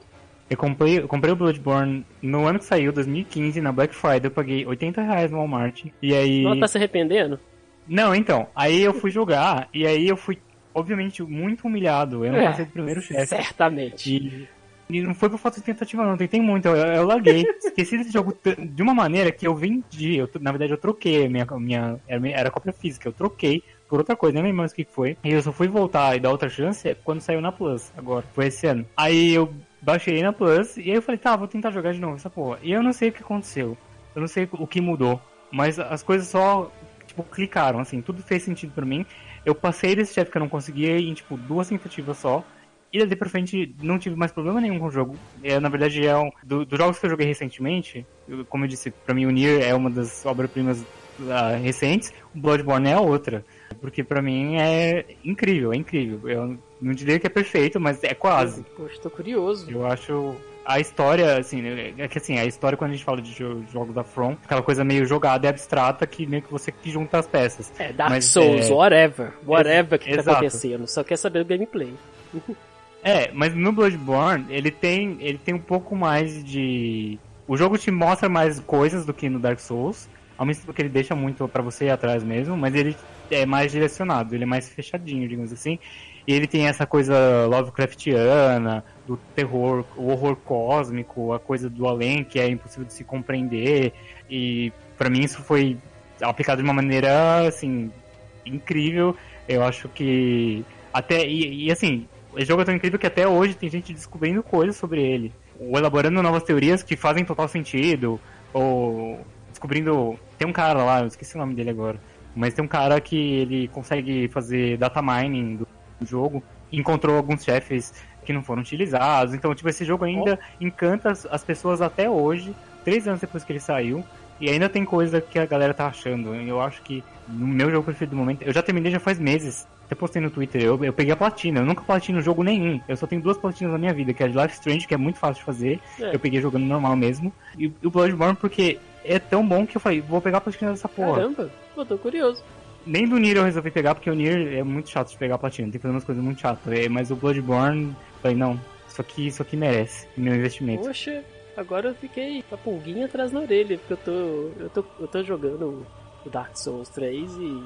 Speaker 3: Eu comprei, eu comprei o Bloodborne no ano que saiu, 2015, na Black Friday. Eu paguei 80 reais no Walmart. E aí.
Speaker 2: Ela tá se arrependendo?
Speaker 3: Não, então. Aí eu fui jogar. E aí eu fui, obviamente, muito humilhado. Eu não
Speaker 2: É,
Speaker 3: passei do primeiro chefe.
Speaker 2: Certamente.
Speaker 3: E, e não foi por falta de tentativa, não. Tentei muito. Eu, eu larguei. Esqueci desse jogo de uma maneira que eu vendi. Eu, na verdade, eu troquei. a Minha, minha, era, cópia física. Eu troquei por outra coisa. Nem lembro mais o que foi. E eu só fui voltar e dar outra chance quando saiu na Plus. Agora. Foi esse ano. Aí eu baixei na Plus. E aí eu falei, tá, vou tentar jogar de novo essa porra. E eu não sei o que aconteceu. Eu não sei o que mudou. Mas as coisas só, tipo, clicaram, assim. Tudo fez sentido pra mim. Eu passei desse chefe que eu não conseguia em, tipo, duas tentativas só. E daí pra frente não tive mais problema nenhum com o jogo. É, na verdade, é um do- dos jogos que eu joguei recentemente, eu- como eu disse, pra mim o Nier é uma das obras-primas ah, recentes, o Bloodborne é a outra. Porque pra mim é incrível, é incrível. Eu não diria que é perfeito, mas é quase.
Speaker 2: Poxa, tô curioso.
Speaker 3: Eu acho a história, assim, é que assim, a história quando a gente fala de jo- jogos da From, aquela coisa meio jogada e abstrata que meio que você que junta as peças.
Speaker 2: É, Dark
Speaker 3: Mas,
Speaker 2: Souls,
Speaker 3: é-
Speaker 2: whatever. Whatever que tá
Speaker 3: Exato.
Speaker 2: acontecendo. Só quer saber do gameplay.
Speaker 3: É, mas no Bloodborne, ele tem, ele tem um pouco mais de. O jogo te mostra mais coisas do que no Dark Souls, ao mesmo tempo que ele deixa muito pra você ir atrás mesmo, mas ele é mais direcionado, ele é mais fechadinho, digamos assim. E ele tem essa coisa Lovecraftiana, do terror, o horror cósmico, a coisa do além que é impossível de se compreender. E pra mim isso foi aplicado de uma maneira assim incrível. Eu acho que até e, e, assim, o jogo é tão incrível que até hoje tem gente descobrindo coisas sobre ele, ou elaborando novas teorias que fazem total sentido, ou descobrindo, tem um cara lá, eu esqueci o nome dele agora, mas tem um cara que ele consegue fazer data mining do jogo, encontrou alguns chefes que não foram utilizados, então tipo esse jogo ainda encanta as, as pessoas até hoje, três anos depois que ele saiu. E ainda tem coisa que a galera tá achando. Eu acho que no meu jogo preferido do momento. Eu já terminei já faz meses. Até postei no Twitter. Eu, eu peguei a platina. Eu nunca platino jogo nenhum. Eu só tenho duas platinas na minha vida, que é a de Life Strange, que é muito fácil de fazer.
Speaker 2: É.
Speaker 3: Eu peguei jogando normal mesmo. E, o Bloodborne, porque é tão bom que eu falei, vou pegar a platina dessa porra.
Speaker 2: Caramba, pô, tô curioso.
Speaker 3: Nem do Nier eu resolvi pegar, porque o Nier é muito chato de pegar a platina. Tem que fazer umas coisas muito chatas. É, Mas o Bloodborne, falei, não. Isso aqui, isso aqui merece meu investimento.
Speaker 2: Poxa, agora eu fiquei com a pulguinha atrás na orelha, porque eu tô. Eu tô, eu tô jogando o Dark Souls 3 e.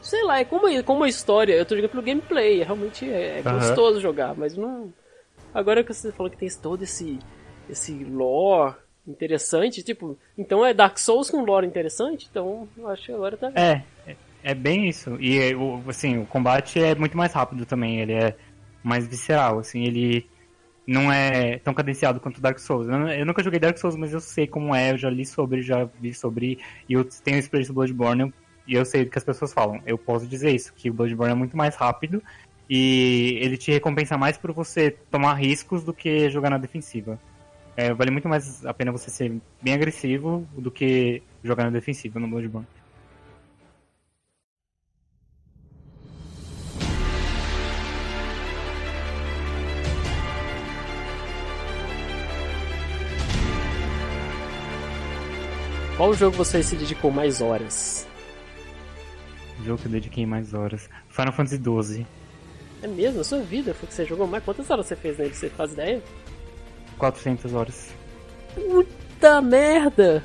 Speaker 2: Sei lá, é como, como a história, eu tô jogando pelo gameplay, realmente é, é
Speaker 3: Aham.
Speaker 2: gostoso jogar, mas não. Agora que você falou que tem todo esse. esse lore interessante, tipo, então é Dark Souls com lore interessante, então eu acho que agora tá.
Speaker 3: É, é- é bem isso. E é, o, assim, o combate é muito mais rápido também, ele é mais visceral, assim, ele não é tão cadenciado quanto Dark Souls. Eu, nunca joguei Dark Souls, mas eu sei como é, eu já li sobre, já vi sobre, e eu tenho experiência do Bloodborne, eu- e eu sei do que as pessoas falam. Eu posso dizer isso, que o Bloodborne é muito mais rápido, E ele te recompensa mais por você tomar riscos do que jogar na defensiva. É, vale muito mais a pena você ser bem agressivo do que jogar na defensiva no Bloodborne.
Speaker 2: Qual jogo você se dedicou mais horas?
Speaker 3: O jogo que eu dediquei mais horas. Final Fantasy XII.
Speaker 2: É mesmo? A sua vida foi que você jogou mais? Quantas horas você fez nele? Você faz ideia?
Speaker 3: 400 horas.
Speaker 2: Puta merda!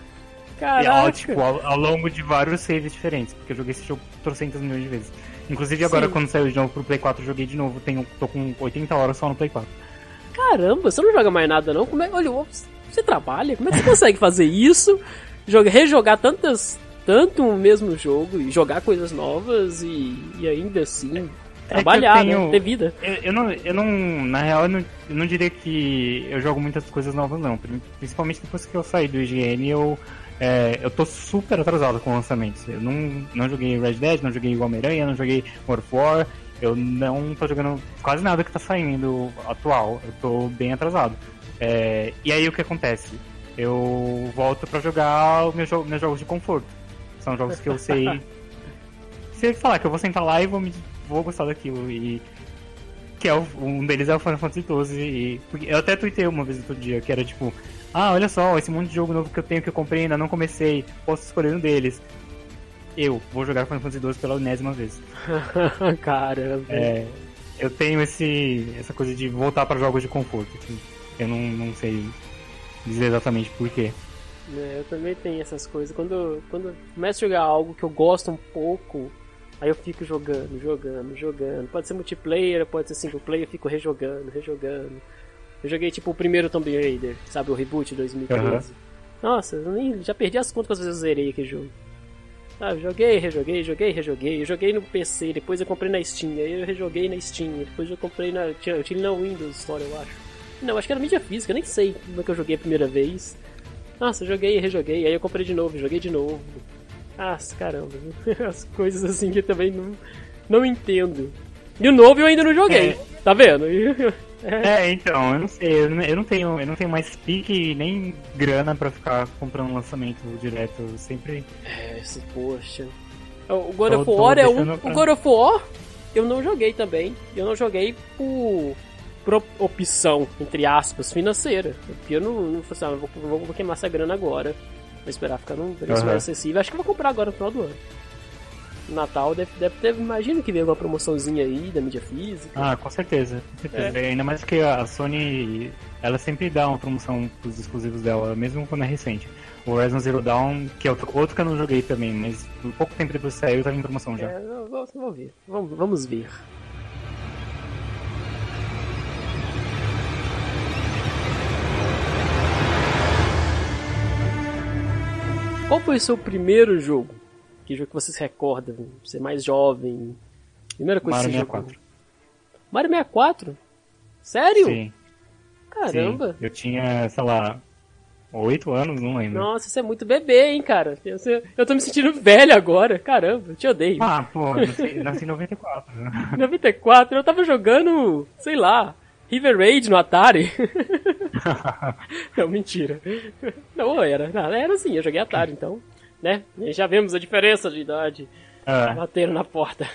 Speaker 2: Caraca!
Speaker 3: E, tipo, ao, ao, longo de vários saves diferentes, porque eu joguei esse jogo trocentas milhões de vezes. Inclusive agora, Sim. quando saiu de novo pro Play 4, eu joguei de novo. Tenho, tô com 80 horas só no Play 4.
Speaker 2: Caramba, você não joga mais nada não? Como é, olha, você trabalha? Como é que você consegue fazer isso? jogar, rejogar tantas, tanto o mesmo jogo e jogar coisas novas e, e ainda assim é trabalhar, tenho, né? Ter vida.
Speaker 3: Eu, eu, não, eu não, na real, eu não, eu não diria que eu jogo muitas coisas novas, não. Principalmente depois que eu saí do IGN, eu, é, eu tô super atrasado com lançamentos. Eu não, não joguei Red Dead, não joguei Homem-Aranha, não joguei World of War. Eu não tô jogando quase nada que tá saindo atual. Eu tô bem atrasado. É, e aí o que acontece? Eu volto para jogar os meus, jo meus jogos de conforto. São jogos que eu sei. Se falar que eu vou sentar lá e vou, me, vou gostar daquilo. E. Que é o, um deles é o Final Fantasy XII. E, eu até tuitei uma vez outro dia, que era tipo. Ah, olha só, esse monte de jogo novo que eu tenho que eu comprei ainda não comecei. Posso escolher um deles. Eu vou jogar Final Fantasy XII pela unésima vez.
Speaker 2: Caramba.
Speaker 3: É, eu tenho esse, essa coisa de voltar para jogos de conforto. Assim. Eu não, não sei dizer exatamente por quê.
Speaker 2: É, eu também tenho essas coisas. Quando, quando eu começo a jogar algo que eu gosto um pouco, aí eu fico jogando, jogando, jogando. Pode ser multiplayer, pode ser single player, eu fico rejogando, rejogando. Eu joguei tipo o primeiro Tomb Raider, sabe, o reboot de 2013. Uhum. Nossa, eu nem, já perdi as contas quantas vezes eu zerei aquele jogo. Ah, joguei, rejoguei, joguei, rejoguei. Eu joguei no PC, depois eu comprei na Steam, aí eu rejoguei na Steam, depois eu comprei na. Eu tinha na Windows Store, eu acho. Não, acho que era mídia física, nem sei como é que eu joguei a primeira vez. Nossa, joguei e rejoguei, aí eu comprei de novo, joguei de novo. Ah, caramba, as coisas assim que eu também não, não entendo. E o novo eu ainda não joguei, é. tá vendo?
Speaker 3: É. é, então, eu não sei, eu não tenho, eu não tenho mais pique nem grana pra ficar comprando lançamento direto, eu sempre.
Speaker 2: É, esse, poxa. O God of War é um. Pra... O God of War eu não joguei também. Eu não joguei por opção, entre aspas, financeira. Porque eu não, não assim, ah, vou, vou, vou, queimar essa grana agora. Vou esperar ficar num preço uhum. mais acessível. Acho que vou comprar agora no final do ano. Natal deve, deve ter, imagino que veio alguma promoçãozinha aí da mídia física.
Speaker 3: Ah, com certeza. Com certeza. É. Ainda mais que a Sony, ela sempre dá uma promoção pros exclusivos dela, mesmo quando é recente. O Horizon Zero Dawn, que é outro, outro que eu não joguei também, mas pouco tempo depois saiu, tava em promoção já. É,
Speaker 2: vou, vou ver. Vamos, vamos ver. Qual foi o seu primeiro jogo? Que jogo que você se recorda? Você mais jovem? Primeira coisa
Speaker 3: Mario que você 64. Jogou?
Speaker 2: Mario 64? Sério?
Speaker 3: Sim.
Speaker 2: Caramba.
Speaker 3: Sim. Eu tinha, sei lá, oito anos, não lembro.
Speaker 2: Nossa, você é muito bebê, hein, cara? Eu, eu tô me sentindo velho agora. Caramba, eu te odeio.
Speaker 3: Ah, pô, nasci, nasci em 94.
Speaker 2: 94? Eu tava jogando, sei lá, River Raid no Atari? não, mentira. Não, era. Não, era assim, eu joguei Atari, então, né? E já vemos a diferença de idade. É. Bateram na porta.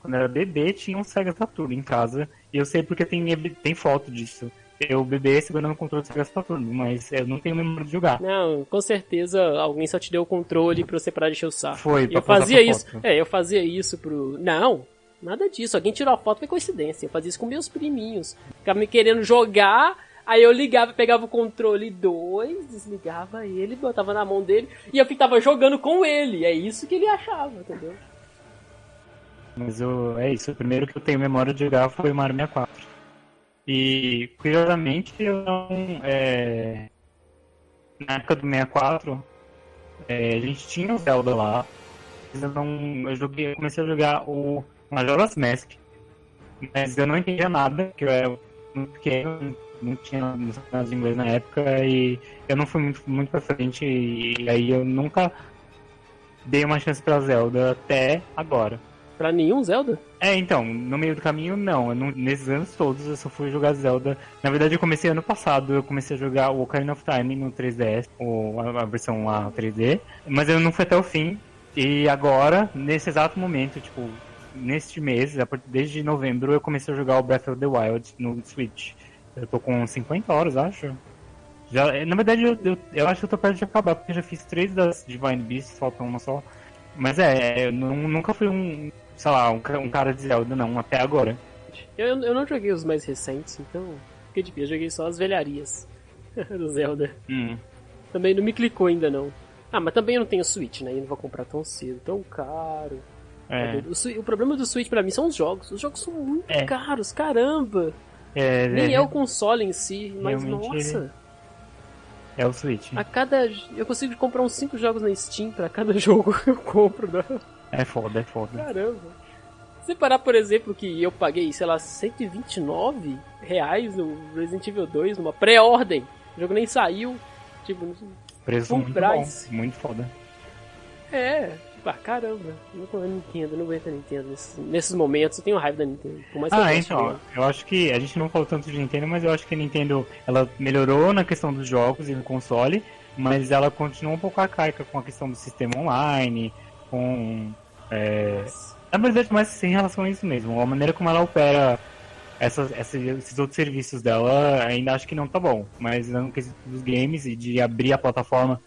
Speaker 3: Quando eu era bebê, tinha um Sega Saturn em casa. E eu sei porque tem, tem foto disso. Eu bebê segurando o controle do Sega Saturn, mas eu não tenho memória de jogar.
Speaker 2: Não, com certeza alguém só te deu o controle pra você parar de encher o saco.
Speaker 3: Foi,
Speaker 2: eu fazia isso. Foto. É, eu fazia isso pro. Não, Nada disso. Alguém tirou a foto, foi coincidência. Eu fazia isso com meus priminhos. Ficava me querendo jogar, aí eu ligava, pegava o controle 2, desligava ele, botava na mão dele, e eu ficava jogando com ele. É isso que ele achava, entendeu?
Speaker 3: Mas eu, é isso. O primeiro que eu tenho memória de jogar foi o Mario 64. E, curiosamente, eu não. É... Na época do 64, é, a gente tinha o Zelda lá. Mas eu não. Eu joguei, eu comecei a jogar o Majora's Mask. Mas eu não entendia nada, que eu era muito pequeno, não tinha noção de inglês na época e eu não fui muito, muito pra frente e aí eu nunca dei uma chance pra Zelda até agora.
Speaker 2: Pra nenhum Zelda?
Speaker 3: É, então, no meio do caminho, não. não. Nesses anos todos eu só fui jogar Zelda. Na verdade, eu comecei ano passado, eu comecei a jogar o Ocarina of Time no 3DS, ou a, a versão lá 3D, mas eu não fui até o fim. E agora, nesse exato momento, tipo, neste mês, desde novembro, eu comecei a jogar o Breath of the Wild no Switch. Eu tô com 50 horas, acho. Já, na verdade, eu, eu, eu acho que eu tô perto de acabar, porque eu já fiz três das Divine Beasts, falta uma só. Mas é, eu nunca fui um, sei lá, um, um cara de Zelda, não, até agora.
Speaker 2: Eu, eu não joguei os mais recentes, então fiquei de. Eu joguei só as velharias do Zelda.
Speaker 3: Hum.
Speaker 2: Também não me clicou ainda, não. Ah, mas também eu não tenho Switch, né? E não vou comprar tão cedo, tão caro.
Speaker 3: É.
Speaker 2: O, o, problema do Switch pra mim são os jogos. Os jogos são muito
Speaker 3: é.
Speaker 2: caros, caramba.
Speaker 3: É,
Speaker 2: Nem é, é o console em si, mas nossa.
Speaker 3: É o Switch.
Speaker 2: A cada. Eu consigo comprar uns 5 jogos na Steam pra cada jogo que eu compro, né?
Speaker 3: É foda, é foda.
Speaker 2: Caramba. Se parar, por exemplo, que eu paguei, sei lá, 129 reais no Resident Evil 2 numa pré-ordem. O jogo nem saiu. Tipo,
Speaker 3: Preço muito bom, muito foda.
Speaker 2: É, ah, caramba, não Nintendo, não aguento a Nintendo nesses, nesses, momentos, eu tenho raiva da Nintendo.
Speaker 3: Ah, então, eu acho que a gente não falou tanto de Nintendo, mas eu acho que a Nintendo ela melhorou na questão dos jogos e no console, mas ela continua um pouco arcaica com a questão do sistema online, com. É, na verdade, mais em relação a isso mesmo, a maneira como ela opera essas, esses outros serviços dela, ainda acho que não tá bom, mas no quesito dos games e de abrir a plataforma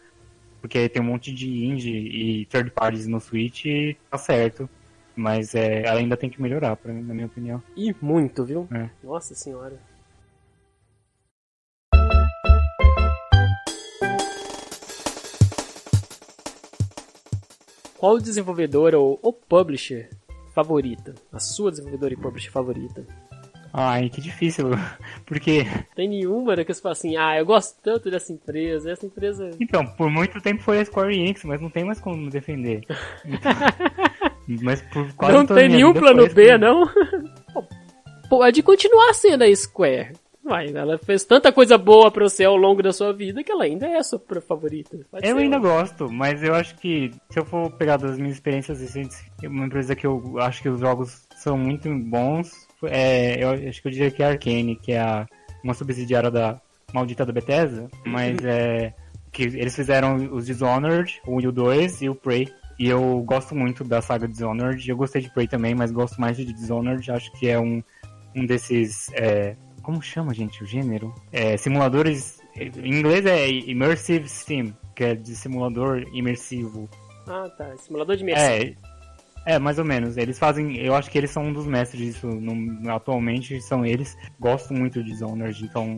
Speaker 3: porque tem um monte de indie e third parties no Switch e tá certo. Mas é, ela ainda tem que melhorar, pra, na minha opinião.
Speaker 2: E muito, viu?
Speaker 3: É.
Speaker 2: Nossa senhora. Qual desenvolvedora ou, ou publisher favorita? A sua desenvolvedora e publisher favorita?
Speaker 3: Ai, que difícil, porque...
Speaker 2: Tem nenhuma né, que você fala assim, ah, eu gosto tanto dessa empresa, essa empresa...
Speaker 3: Então, por muito tempo foi a Square Enix, mas não tem mais como me defender. Então, mas por quase
Speaker 2: Não tem nenhum plano B, não? Pode continuar sendo a Square. Vai, ela fez tanta coisa boa pra você ao longo da sua vida que ela ainda é a sua favorita.
Speaker 3: Pode eu ainda gosto, mas eu acho que se eu for pegar das minhas experiências recentes, uma empresa que eu acho que os jogos são muito bons, é, eu acho que eu diria que é a Arkane, que é a, uma subsidiária da maldita da Bethesda, mas é que eles fizeram os Dishonored, o u 2 e o Prey. E eu gosto muito da saga Dishonored. Eu gostei de Prey também, mas gosto mais de Dishonored. Acho que é um, um desses. É, como chama, gente, o gênero? É, simuladores. Em inglês é Immersive Sim, que é de simulador imersivo.
Speaker 2: Ah, tá. Simulador de imersão.
Speaker 3: É, é, mais ou menos. Eles fazem. Eu acho que eles são um dos mestres disso. No, atualmente são eles. Gosto muito de Dishonored, então.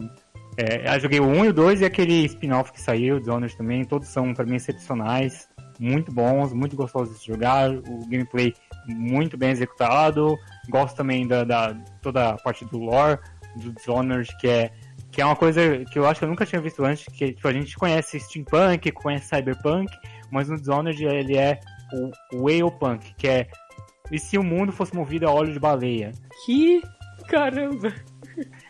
Speaker 3: É, eu joguei o 1 e o 2 e aquele spin-off que saiu, Dishonored também. Todos são, para mim, excepcionais. Muito bons, muito gostosos de jogar. O gameplay muito bem executado. Gosto também da, da toda a parte do lore do Dishonored, que é que é uma coisa que eu acho que eu nunca tinha visto antes, que tipo, a gente conhece steampunk, conhece cyberpunk, mas no Dishonored ele é o Whale Punk, que é e se o mundo fosse movido a óleo de baleia?
Speaker 2: Que caramba!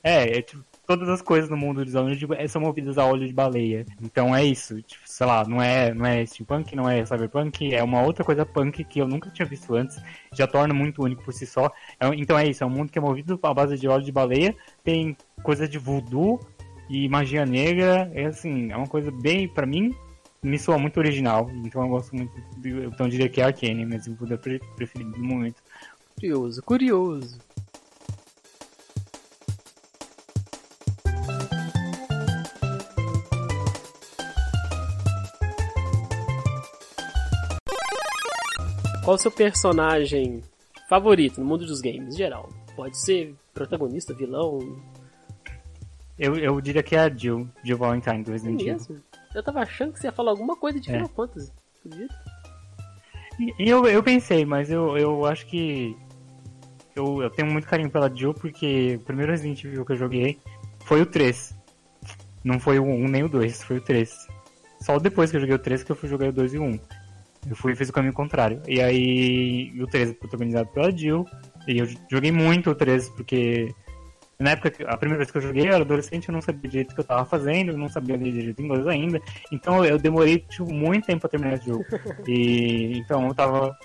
Speaker 3: É, é tipo, todas as coisas no mundo dos Dishonored são movidas a óleo de baleia. Então é isso, tipo, sei lá, não é, não é steampunk, não é cyberpunk, é uma outra coisa punk que eu nunca tinha visto antes, já torna muito único por si só. É, então é isso, é um mundo que é movido à base de óleo de baleia, tem coisa de voodoo e magia negra, é assim, é uma coisa bem, para mim, me soa muito original, então eu gosto muito, então eu diria que é Arcane, meu desenvolvedor preferido do momento.
Speaker 2: Curioso, curioso. Qual o seu personagem favorito no mundo dos games, em geral? Pode ser protagonista, vilão?
Speaker 3: Eu, eu diria que é a Jill, Jill Valentine do Resident
Speaker 2: Evil. Eu tava achando que você ia falar alguma coisa de é. Final Fantasy. Acredita?
Speaker 3: Eu, eu pensei, mas eu, eu acho que. Eu, eu tenho muito carinho pela Jill porque o primeiro Resident Evil que eu joguei foi o 3. Não foi o 1 nem o 2, foi o 3. Só depois que eu joguei o 3 que eu fui jogar o 2 e o 1. Eu fui e fiz o caminho contrário. E aí o 3 protagonizado pela Jill. E eu joguei muito o 3 porque na época, a primeira vez que eu joguei, eu era adolescente, eu não sabia direito o que eu tava fazendo, eu não sabia ler direito inglês ainda. Então eu demorei tipo, muito tempo pra terminar esse jogo. E então eu tava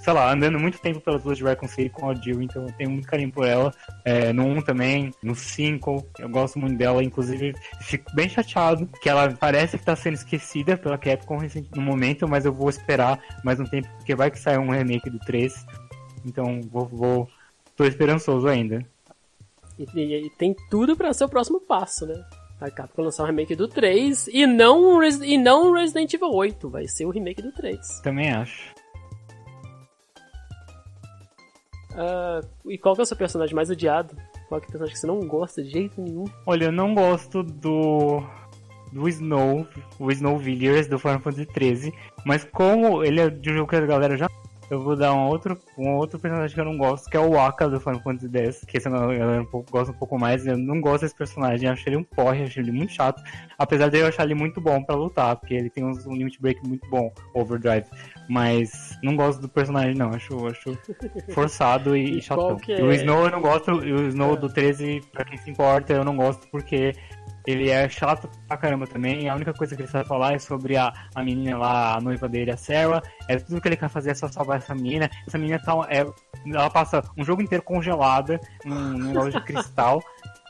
Speaker 3: sei lá, andando muito tempo pelas ruas de Raccoon City com a Jill, então eu tenho muito carinho por ela. É, no 1 também, no 5, eu gosto muito dela, inclusive fico bem chateado que ela parece que tá sendo esquecida pela Capcom no momento, mas eu vou esperar mais um tempo, porque vai que sai um remake do 3. Então vou, vou tô esperançoso ainda.
Speaker 2: E, e, e tem tudo para ser o próximo passo, né? A Capcom lançar um remake do 3 e não, um e não um Resident Evil 8, vai ser o remake do 3.
Speaker 3: Também acho.
Speaker 2: Uh, e qual que é o seu personagem mais odiado? Qual que é o personagem que você não gosta de jeito nenhum?
Speaker 3: Olha, eu não gosto do do Snow, o Snow Villiers do Final Fantasy XIII, mas como ele é de um jogo que a galera já eu vou dar um outro, um outro personagem que eu não gosto, que é o Waka do Final Fantasy X, que esse eu, eu, um gosto um pouco mais. Eu não gosto desse personagem, eu achei ele um porre, achei ele muito chato. Apesar de eu achar ele muito bom pra lutar, porque ele tem um limit break muito bom, Overdrive. Mas não gosto do personagem, não. Acho, acho forçado e, e chatão. É? O Snow eu não gosto, o Snow do 13, pra quem se importa, eu não gosto porque ele é chato pra caramba também. A única coisa que ele sabe falar é sobre a, a menina lá, a noiva dele, a Sarah. É tudo que ele quer fazer é só salvar essa menina. Essa menina tá, é, ela passa um jogo inteiro congelada num, negócio de cristal.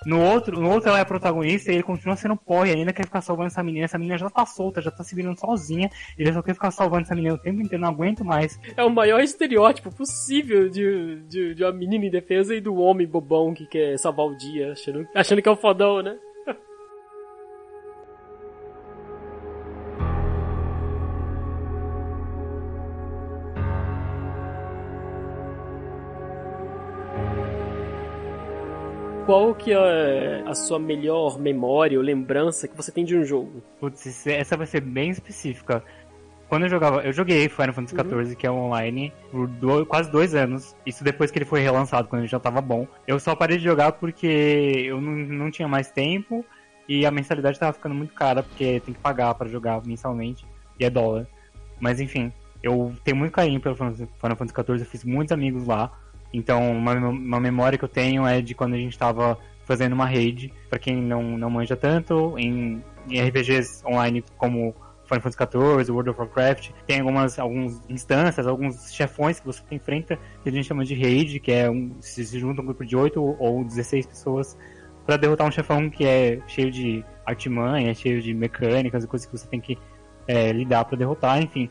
Speaker 3: No outro, no outro ela é protagonista e ele continua sendo porra e ainda quer ficar salvando essa menina. Essa menina já tá solta, já tá se virando sozinha. Ele só quer ficar salvando essa menina o tempo inteiro, não aguento mais.
Speaker 2: É o maior estereótipo possível de, de, de uma menina em defesa e do homem bobão que quer salvar o dia, achando, achando que é o fodão, né? Qual que é a sua melhor memória ou lembrança que você tem de um jogo?
Speaker 3: Putz, essa vai ser bem específica. Quando eu jogava, eu joguei Final Fantasy XIV, uhum. que é online, por do, quase dois anos. Isso depois que ele foi relançado, quando ele já tava bom. Eu só parei de jogar porque eu não, não tinha mais tempo e a mensalidade tava ficando muito cara, porque tem que pagar para jogar mensalmente, e é dólar. Mas enfim, eu tenho muito carinho pelo Final Fantasy XIV, eu fiz muitos amigos lá. Então, uma, uma memória que eu tenho é de quando a gente estava fazendo uma raid, para quem não, não manja tanto, em, em RPGs online como Final Fantasy XIV, World of Warcraft, tem algumas, algumas instâncias, alguns chefões que você enfrenta, que a gente chama de raid, que é um, se, se junta um grupo de 8 ou 16 pessoas para derrotar um chefão que é cheio de artimanha, cheio de mecânicas e coisas que você tem que é, lidar para derrotar, enfim.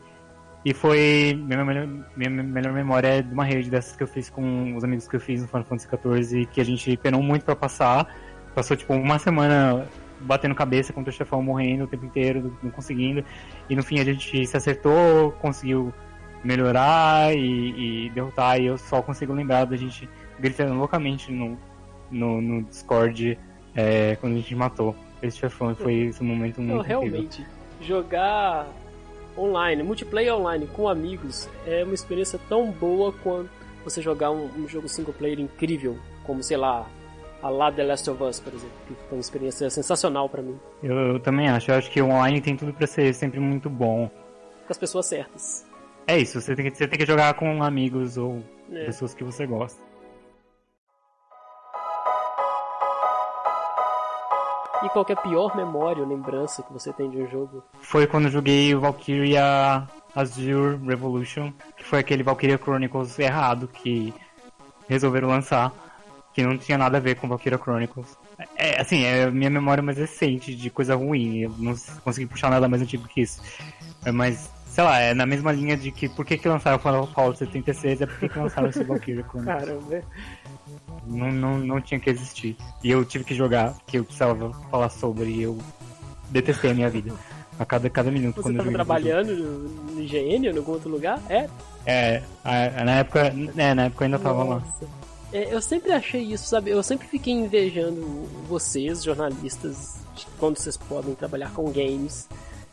Speaker 3: E foi. Minha melhor, minha melhor memória é de uma rede dessas que eu fiz com os amigos que eu fiz no Final Fantasy XIV, que a gente penou muito para passar. Passou tipo uma semana batendo cabeça contra o chefão morrendo o tempo inteiro, não conseguindo. E no fim a gente se acertou, conseguiu melhorar e, e derrotar. E eu só consigo lembrar da gente gritando loucamente no, no, no Discord é, quando a gente matou esse chefão. Foi esse momento muito. Não,
Speaker 2: realmente, jogar online, multiplayer online com amigos é uma experiência tão boa quanto você jogar um, um jogo single player incrível, como sei lá, a lá The Last of Us, por exemplo, que foi uma experiência sensacional para mim.
Speaker 3: Eu, eu, também acho, eu acho que o online tem tudo para ser sempre muito bom.
Speaker 2: Com as pessoas certas.
Speaker 3: É isso, você tem que, você tem que jogar com amigos ou é. pessoas que você gosta.
Speaker 2: E qual é a pior memória ou lembrança que você tem de um jogo?
Speaker 3: Foi quando eu joguei o Valkyria Azure Revolution, que foi aquele Valkyria Chronicles errado que resolveram lançar, que não tinha nada a ver com Valkyria Chronicles. É, assim, é a minha memória mais recente de coisa ruim, eu não consegui puxar nada mais antigo que isso. É, mas, sei lá, é na mesma linha de que por que, que lançaram o Final Fantasy 76 é por que lançaram esse Valkyria Chronicles. Caramba. Não, não, não tinha que existir. E eu tive que jogar, que eu precisava falar sobre, e eu detestei a minha vida. A cada, cada minuto.
Speaker 2: Você estava trabalhando no, no IGN ou em algum outro lugar? É?
Speaker 3: É, na época. É, na época eu ainda tava lá.
Speaker 2: É, eu sempre achei isso, sabe? Eu sempre fiquei invejando vocês, jornalistas, quando vocês podem trabalhar com games.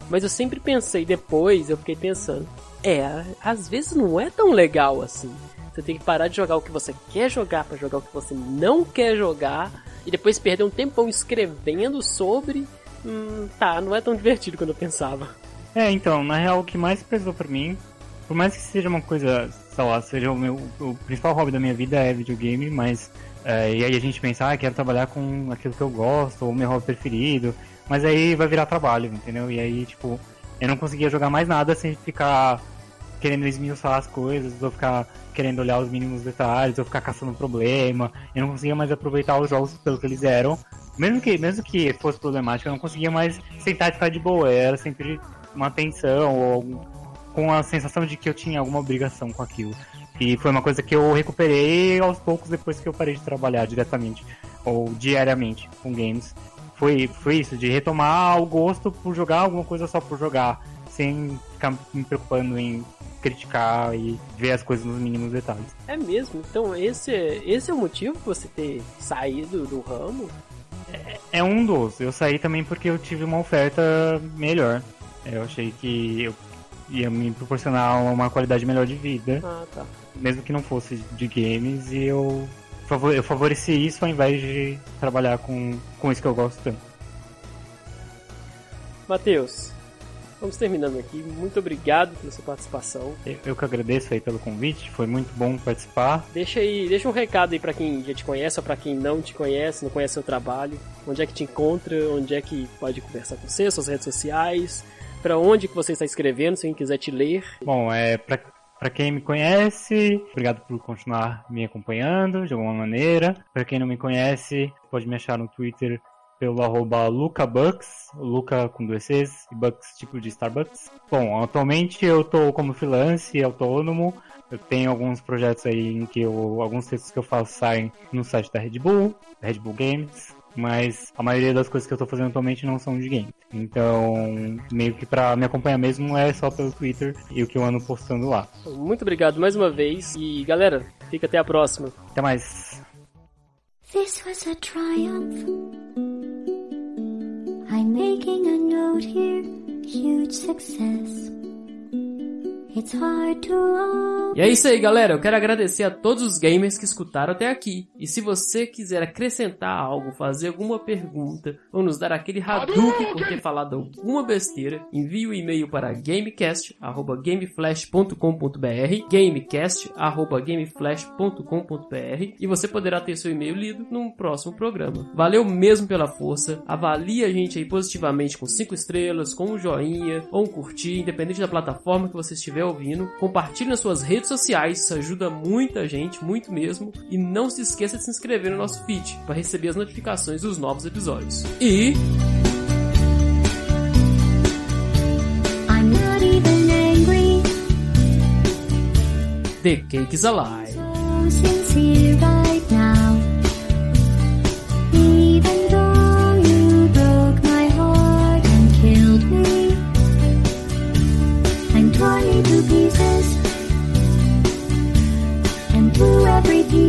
Speaker 2: Mas eu sempre pensei, depois eu fiquei pensando, é, às vezes não é tão legal assim. Você tem que parar de jogar o que você quer jogar para jogar o que você não quer jogar e depois perder um tempão escrevendo sobre. Hum, tá, não é tão divertido quando eu pensava.
Speaker 3: É, então, na real, o que mais pesou para mim, por mais que seja uma coisa, sei lá, seja o meu o principal hobby da minha vida é videogame, mas é, e aí a gente pensa, ah, quero trabalhar com aquilo que eu gosto, ou meu hobby preferido, mas aí vai virar trabalho, entendeu? E aí, tipo, eu não conseguia jogar mais nada sem ficar querendo esmiuçar as coisas, ou ficar querendo olhar os mínimos detalhes, ou ficar caçando problema. Eu não conseguia mais aproveitar os jogos pelo que eles eram. Mesmo que, mesmo que fosse problemático, eu não conseguia mais sentar e ficar de boa. Era sempre uma tensão, ou com a sensação de que eu tinha alguma obrigação com aquilo. E foi uma coisa que eu recuperei aos poucos depois que eu parei de trabalhar diretamente ou diariamente com games. Foi, foi isso, de retomar o gosto por jogar alguma coisa só por jogar, sem ficar me preocupando em criticar e ver as coisas nos mínimos detalhes.
Speaker 2: É mesmo? Então esse, esse é o motivo de você ter saído do ramo?
Speaker 3: É, é um dos. Eu saí também porque eu tive uma oferta melhor. Eu achei que eu ia me proporcionar uma qualidade melhor de vida.
Speaker 2: Ah, tá.
Speaker 3: Mesmo que não fosse de games, e eu, eu favoreci isso ao invés de trabalhar com, com isso que eu gosto tanto.
Speaker 2: Matheus, vamos terminando aqui. Muito obrigado pela sua participação.
Speaker 3: Eu, eu que agradeço aí pelo convite, foi muito bom participar.
Speaker 2: Deixa aí, deixa um recado aí para quem já te conhece ou para quem não te conhece, não conhece seu trabalho. Onde é que te encontra, onde é que pode conversar com você, suas redes sociais, para onde que você está escrevendo, se quem quiser te ler.
Speaker 3: Bom, é para para quem me conhece, obrigado por continuar me acompanhando de alguma maneira. Para quem não me conhece, pode me achar no Twitter pelo arroba LucaBucks, Luca com dois Cs e Bucks tipo de Starbucks. Bom, atualmente eu tô como freelance, autônomo. Eu tenho alguns projetos aí em que eu, alguns textos que eu faço saem no site da Red Bull, Red Bull Games, mas a maioria das coisas que eu tô fazendo atualmente não são de game. Então, meio que pra me acompanhar mesmo é só pelo Twitter e o que eu ando postando lá.
Speaker 2: Muito obrigado mais uma vez e galera, fica até a próxima.
Speaker 3: Até mais. This was a triumph. Making a note here, huge success.
Speaker 1: E é isso aí, galera. Eu quero agradecer a todos os gamers que escutaram até aqui. E se você quiser acrescentar algo, fazer alguma pergunta ou nos dar aquele Hadouken por ter falado alguma besteira, envie o um e-mail para gamecast@gameflash.com.br, gamecast@gameflash.com.br e você poderá ter seu e-mail lido num próximo programa. Valeu mesmo pela força. Avalie a gente aí positivamente com 5 estrelas, com um joinha ou um curtir, independente da plataforma que você estiver ouvindo, compartilhe nas suas redes sociais, isso ajuda muita gente, muito mesmo. E não se esqueça de se inscrever no nosso feed para receber as notificações dos novos episódios. E. The Cake is Alive. tore me to pieces and blew everything.